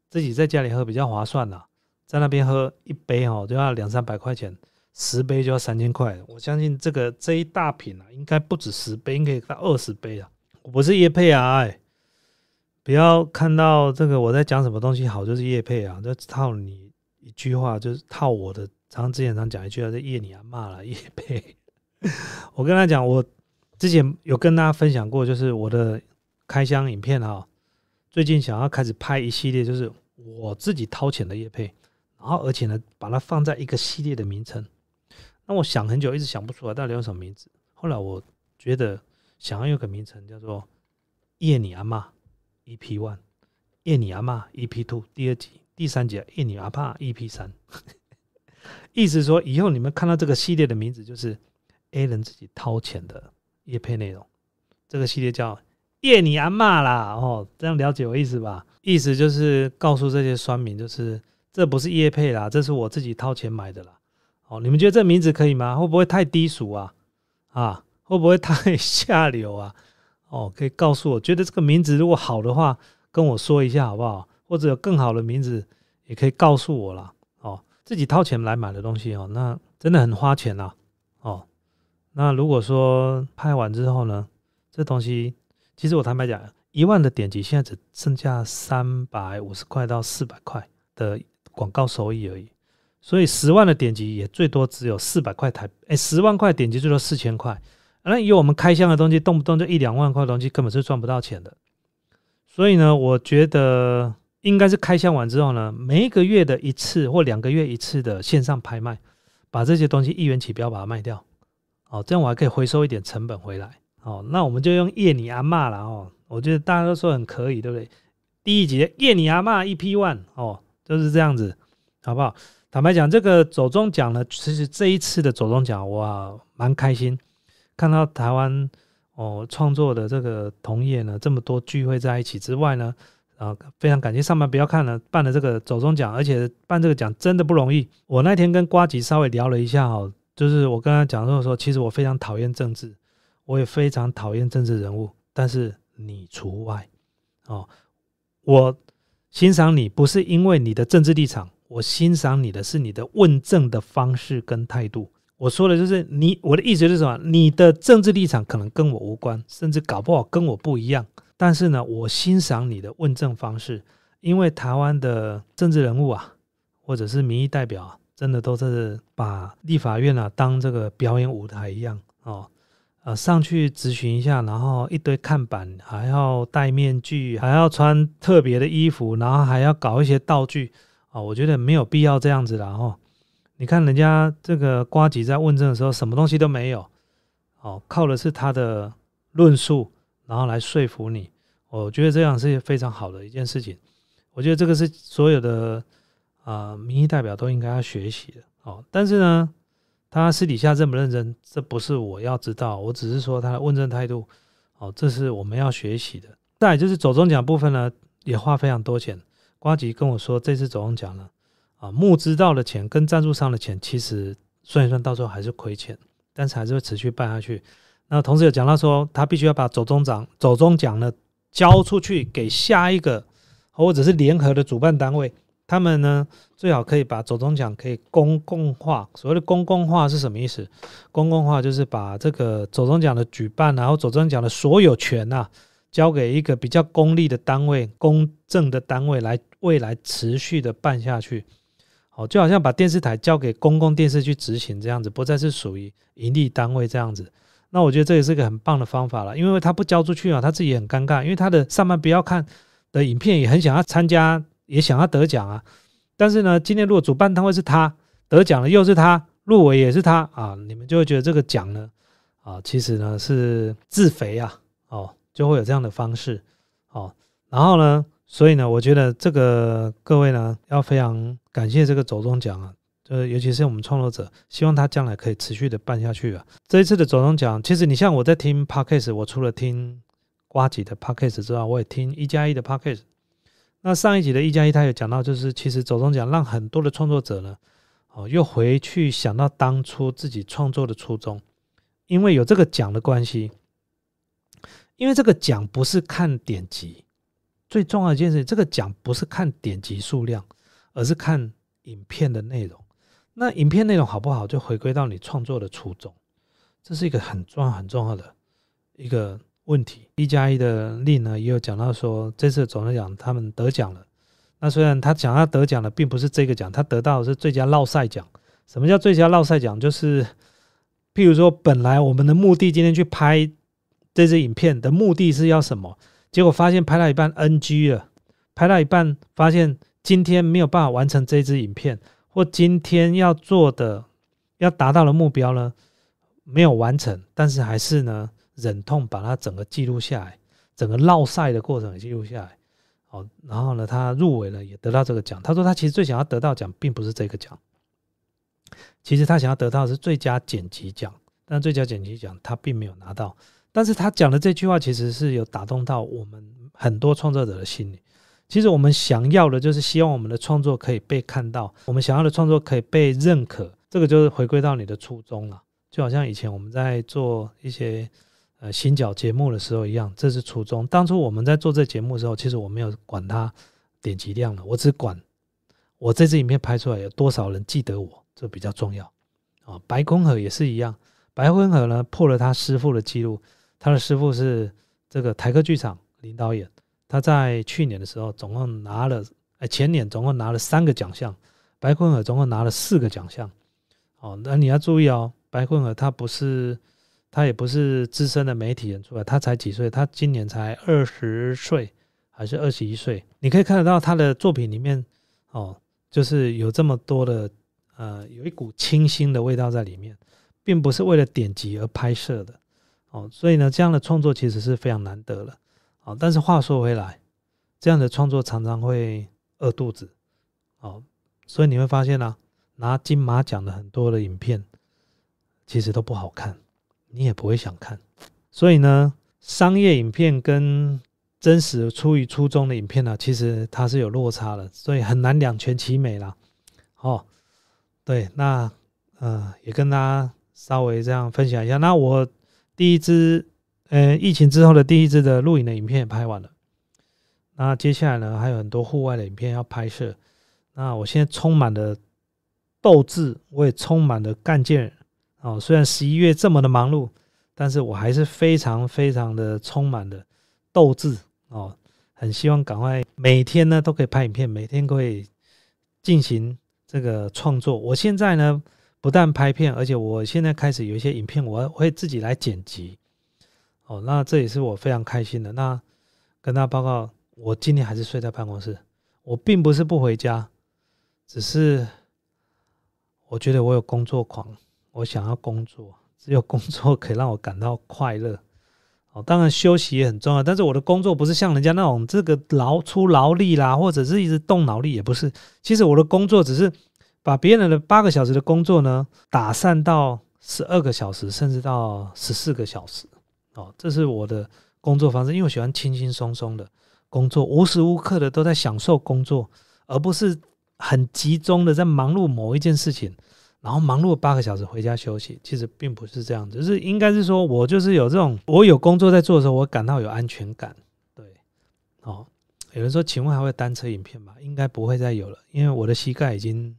自己在家里喝比较划算呐，在那边喝一杯哦，就要两三百块钱。十杯就要三千块，我相信这个这一大瓶啊，应该不止十杯，应该到二十杯啊。我不是叶配啊，哎，不要看到这个我在讲什么东西好就是叶配啊，就套你一句话，就是套我的。常之前常讲一句话，这叶你啊骂了叶配。*laughs* 我跟他讲，我之前有跟大家分享过，就是我的开箱影片哈，最近想要开始拍一系列，就是我自己掏钱的叶配，然后而且呢，把它放在一个系列的名称。那我想很久，一直想不出来到底用什么名字。后来我觉得想要用个名称叫做《叶你阿妈 EP One》，《叶你阿妈 EP Two》第二集、第三集《叶你阿爸 EP 三》。*laughs* 意思说，以后你们看到这个系列的名字，就是 A 人自己掏钱的叶配内容。这个系列叫《叶你阿骂》啦，哦，这样了解我意思吧？意思就是告诉这些酸民，就是这不是叶配啦，这是我自己掏钱买的啦。哦，你们觉得这名字可以吗？会不会太低俗啊？啊，会不会太下流啊？哦，可以告诉我，觉得这个名字如果好的话，跟我说一下好不好？或者有更好的名字，也可以告诉我啦。哦，自己掏钱来买的东西哦，那真的很花钱呐。哦，那如果说拍完之后呢，这东西其实我坦白讲，一万的点击现在只剩下三百五十块到四百块的广告收益而已。所以十万的点击也最多只有四百块台，哎，十万块点击最多四千块，那以我们开箱的东西，动不动就一两万块的东西，根本是赚不到钱的。所以呢，我觉得应该是开箱完之后呢，每一个月的一次或两个月一次的线上拍卖，把这些东西一元起标把它卖掉，哦，这样我还可以回收一点成本回来。哦，那我们就用叶你阿妈了哦，我觉得大家都说很可以，对不对？第一节叶你阿妈 EP One 哦。就是这样子，好不好？坦白讲，这个走中奖呢，其实这一次的走中奖，我蛮开心，看到台湾哦创作的这个同业呢，这么多聚会在一起之外呢，啊，非常感谢上班不要看了办了这个走中奖，而且办这个奖真的不容易。我那天跟瓜吉稍微聊了一下哦，就是我跟他讲说说，其实我非常讨厌政治，我也非常讨厌政治人物，但是你除外哦，我欣赏你不是因为你的政治立场。我欣赏你的是你的问政的方式跟态度。我说的就是你，我的意思是什么？你的政治立场可能跟我无关，甚至搞不好跟我不一样。但是呢，我欣赏你的问政方式，因为台湾的政治人物啊，或者是民意代表啊，真的都是把立法院啊当这个表演舞台一样哦，呃，上去咨询一下，然后一堆看板，还要戴面具，还要穿特别的衣服，然后还要搞一些道具。啊，我觉得没有必要这样子了哈。你看人家这个瓜吉在问政的时候，什么东西都没有，哦，靠的是他的论述，然后来说服你。我觉得这样是非常好的一件事情。我觉得这个是所有的啊民意代表都应该要学习的。哦，但是呢，他私底下认不认真，这不是我要知道。我只是说他的问政态度，哦，这是我们要学习的。再就是走中奖部分呢，也花非常多钱。瓜吉跟我说，这次总共讲了啊，募资到的钱跟赞助商的钱，其实算一算，到时候还是亏钱，但是还是会持续办下去。那同时有讲到说，他必须要把走中奖、走中奖呢交出去给下一个或者是联合的主办单位，他们呢最好可以把走中奖可以公共化。所谓的公共化是什么意思？公共化就是把这个走中奖的举办，然后走中奖的所有权呐。交给一个比较公立的单位、公正的单位来未来持续的办下去，好，就好像把电视台交给公共电视去执行这样子，不再是属于盈利单位这样子。那我觉得这也是个很棒的方法了，因为他不交出去啊，他自己也很尴尬，因为他的上班不要看的影片也很想要参加，也想要得奖啊。但是呢，今天如果主办单位是他得奖了，又是他入围也是他啊，你们就会觉得这个奖呢，啊，其实呢是自肥啊，哦。就会有这样的方式，哦，然后呢，所以呢，我觉得这个各位呢要非常感谢这个走中奖啊，就是尤其是我们创作者，希望他将来可以持续的办下去啊。这一次的走中奖，其实你像我在听 podcast，我除了听瓜几的 podcast 之外，我也听一加一的 podcast。那上一集的一加一，他有讲到，就是其实走中奖让很多的创作者呢，哦，又回去想到当初自己创作的初衷，因为有这个奖的关系。因为这个奖不是看点击，最重要一件事，这个奖不是看点击数量，而是看影片的内容。那影片内容好不好，就回归到你创作的初衷，这是一个很重要、很重要的一个问题。一加一的令呢，也有讲到说，这次总的奖他们得奖了。那虽然他讲他得奖的并不是这个奖，他得到的是最佳绕赛奖。什么叫最佳绕赛奖？就是譬如说，本来我们的目的今天去拍。这支影片的目的是要什么？结果发现拍到一半 NG 了，拍到一半发现今天没有办法完成这支影片，或今天要做的要达到的目标呢没有完成，但是还是呢忍痛把它整个记录下来，整个绕赛的过程也记录下来。好，然后呢他入围了，也得到这个奖。他说他其实最想要得到奖并不是这个奖，其实他想要得到的是最佳剪辑奖，但最佳剪辑奖他并没有拿到。但是他讲的这句话其实是有打动到我们很多创作者的心里。其实我们想要的就是希望我们的创作可以被看到，我们想要的创作可以被认可。这个就是回归到你的初衷了，就好像以前我们在做一些呃新角节目的时候一样，这是初衷。当初我们在做这节目的时候，其实我没有管它点击量了，我只管我这支影片拍出来有多少人记得我，这比较重要啊。白空河也是一样，白空河呢破了他师傅的记录。他的师傅是这个台科剧场林导演，他在去年的时候总共拿了，哎，前年总共拿了三个奖项，白坤尔总共拿了四个奖项。哦，那你要注意哦，白坤尔他不是，他也不是资深的媒体人出来，他才几岁？他今年才二十岁还是二十一岁？你可以看得到他的作品里面，哦，就是有这么多的，呃，有一股清新的味道在里面，并不是为了点击而拍摄的。哦，所以呢，这样的创作其实是非常难得了。哦，但是话说回来，这样的创作常常会饿肚子。哦，所以你会发现呢，拿金马奖的很多的影片，其实都不好看，你也不会想看。所以呢，商业影片跟真实出于初衷的影片呢，其实它是有落差的，所以很难两全其美啦。哦，对，那呃，也跟大家稍微这样分享一下。那我第一支，呃，疫情之后的第一支的录影的影片也拍完了。那接下来呢，还有很多户外的影片要拍摄。那我现在充满了斗志，我也充满了干劲。哦，虽然十一月这么的忙碌，但是我还是非常非常的充满了斗志。哦，很希望赶快每天呢都可以拍影片，每天可以进行这个创作。我现在呢不但拍片，而且我现在开始有一些影片，我会自己来剪辑。哦，那这也是我非常开心的。那跟大家报告，我今天还是睡在办公室，我并不是不回家，只是我觉得我有工作狂，我想要工作，只有工作可以让我感到快乐。哦，当然休息也很重要，但是我的工作不是像人家那种这个劳出劳力啦，或者是一直动脑力，也不是。其实我的工作只是把别人的八个小时的工作呢，打散到十二个小时，甚至到十四个小时。哦，这是我的工作方式，因为我喜欢轻轻松松的工作，无时无刻的都在享受工作，而不是很集中的在忙碌某一件事情。然后忙碌八个小时回家休息，其实并不是这样子，是应该是说我就是有这种，我有工作在做的时候，我感到有安全感。对，哦，有人说，请问还会单车影片吗？应该不会再有了，因为我的膝盖已经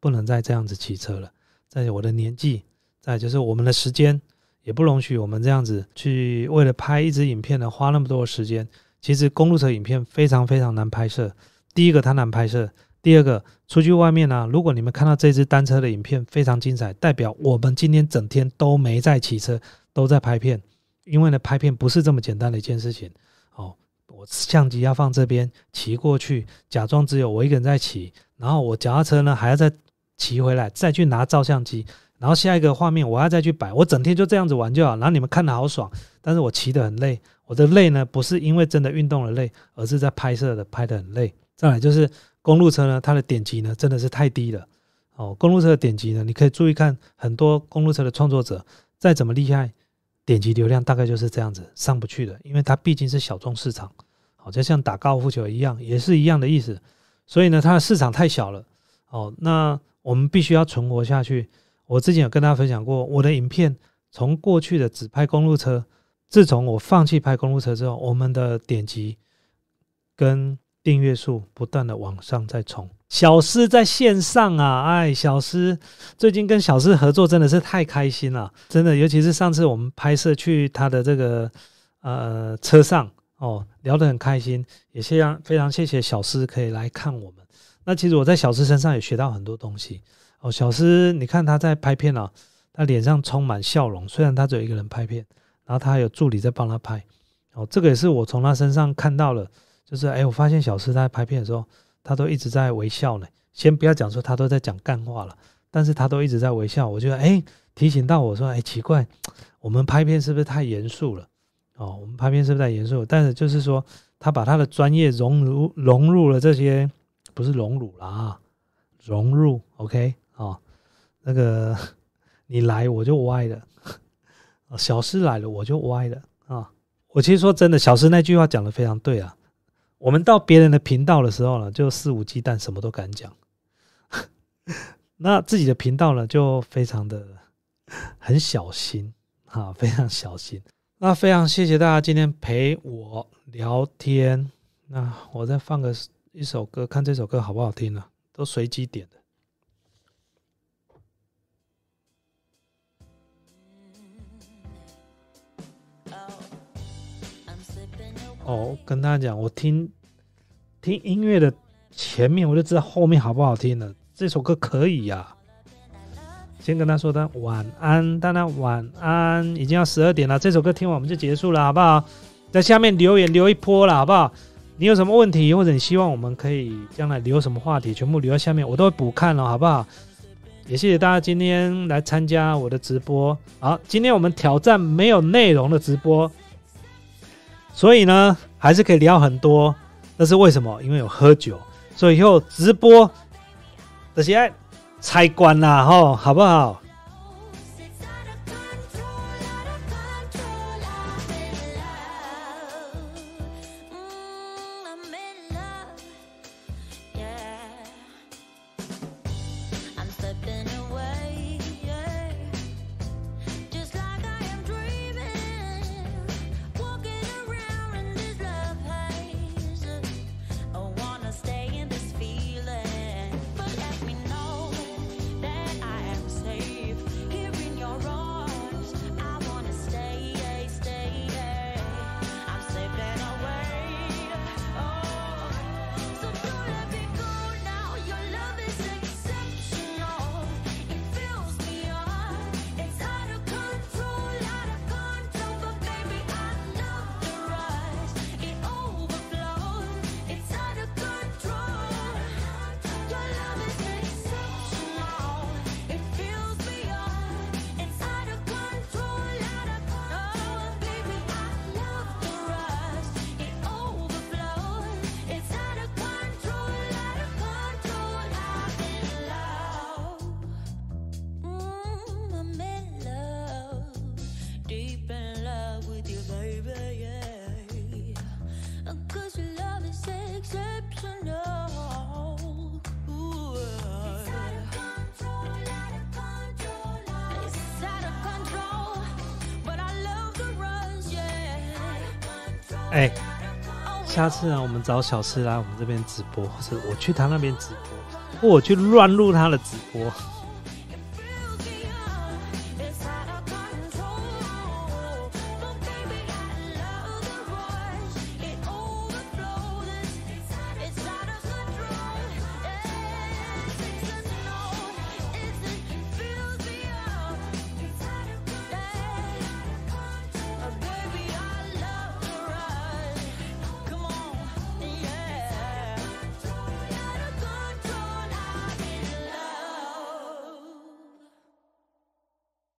不能再这样子骑车了。再我的年纪，再就是我们的时间也不容许我们这样子去为了拍一支影片呢花那么多的时间。其实公路车影片非常非常难拍摄，第一个它难拍摄。第二个，出去外面呢，如果你们看到这支单车的影片非常精彩，代表我们今天整天都没在骑车，都在拍片。因为呢，拍片不是这么简单的一件事情。哦，我相机要放这边，骑过去，假装只有我一个人在骑，然后我脚踏车呢还要再骑回来，再去拿照相机，然后下一个画面我要再去摆，我整天就这样子玩就好。然后你们看的好爽，但是我骑得很累。我的累呢，不是因为真的运动了累，而是在拍摄的拍得很累。再来就是。公路车呢，它的点击呢真的是太低了哦。公路车的点击呢，你可以注意看，很多公路车的创作者再怎么厉害，点击流量大概就是这样子上不去的，因为它毕竟是小众市场，好，就像打高尔夫球一样，也是一样的意思。所以呢，它的市场太小了哦。那我们必须要存活下去。我之前有跟大家分享过，我的影片从过去的只拍公路车，自从我放弃拍公路车之后，我们的点击跟订阅数不断的往上在冲，小诗在线上啊，哎，小诗最近跟小诗合作真的是太开心了，真的，尤其是上次我们拍摄去他的这个呃车上哦，聊得很开心，也非常非常谢谢小诗可以来看我们。那其实我在小诗身上也学到很多东西哦，小诗你看他在拍片啊，他脸上充满笑容，虽然他只有一个人拍片，然后他还有助理在帮他拍，哦，这个也是我从他身上看到了。就是哎，我发现小施在拍片的时候，他都一直在微笑呢。先不要讲说他都在讲干话了，但是他都一直在微笑。我觉得哎，提醒到我说哎，奇怪，我们拍片是不是太严肃了？哦，我们拍片是不是太严肃？但是就是说，他把他的专业融入融入了这些，不是融入了啊，融入 OK 哦，那个你来我就歪了，小施来了我就歪了啊。我其实说真的，小施那句话讲的非常对啊。我们到别人的频道的时候呢，就肆无忌惮，什么都敢讲。*laughs* 那自己的频道呢，就非常的很小心 *laughs* 啊，非常小心。那非常谢谢大家今天陪我聊天。那我再放个一首歌，看这首歌好不好听呢？都随机点的。哦，跟大家讲，我听听音乐的前面，我就知道后面好不好听了。这首歌可以呀。先跟他说的晚安，大家晚安。已经要十二点了，这首歌听完我们就结束了，好不好？在下面留言留一波了，好不好？你有什么问题，或者你希望我们可以将来留什么话题，全部留在下面，我都会补看了，好不好？也谢谢大家今天来参加我的直播。好，今天我们挑战没有内容的直播。所以呢，还是可以聊很多。那是为什么？因为有喝酒。所以以后直播这些拆关啦，吼，好不好？哎，下次啊，我们找小四来我们这边直播，或者我去他那边直播，或我去乱录他的直播。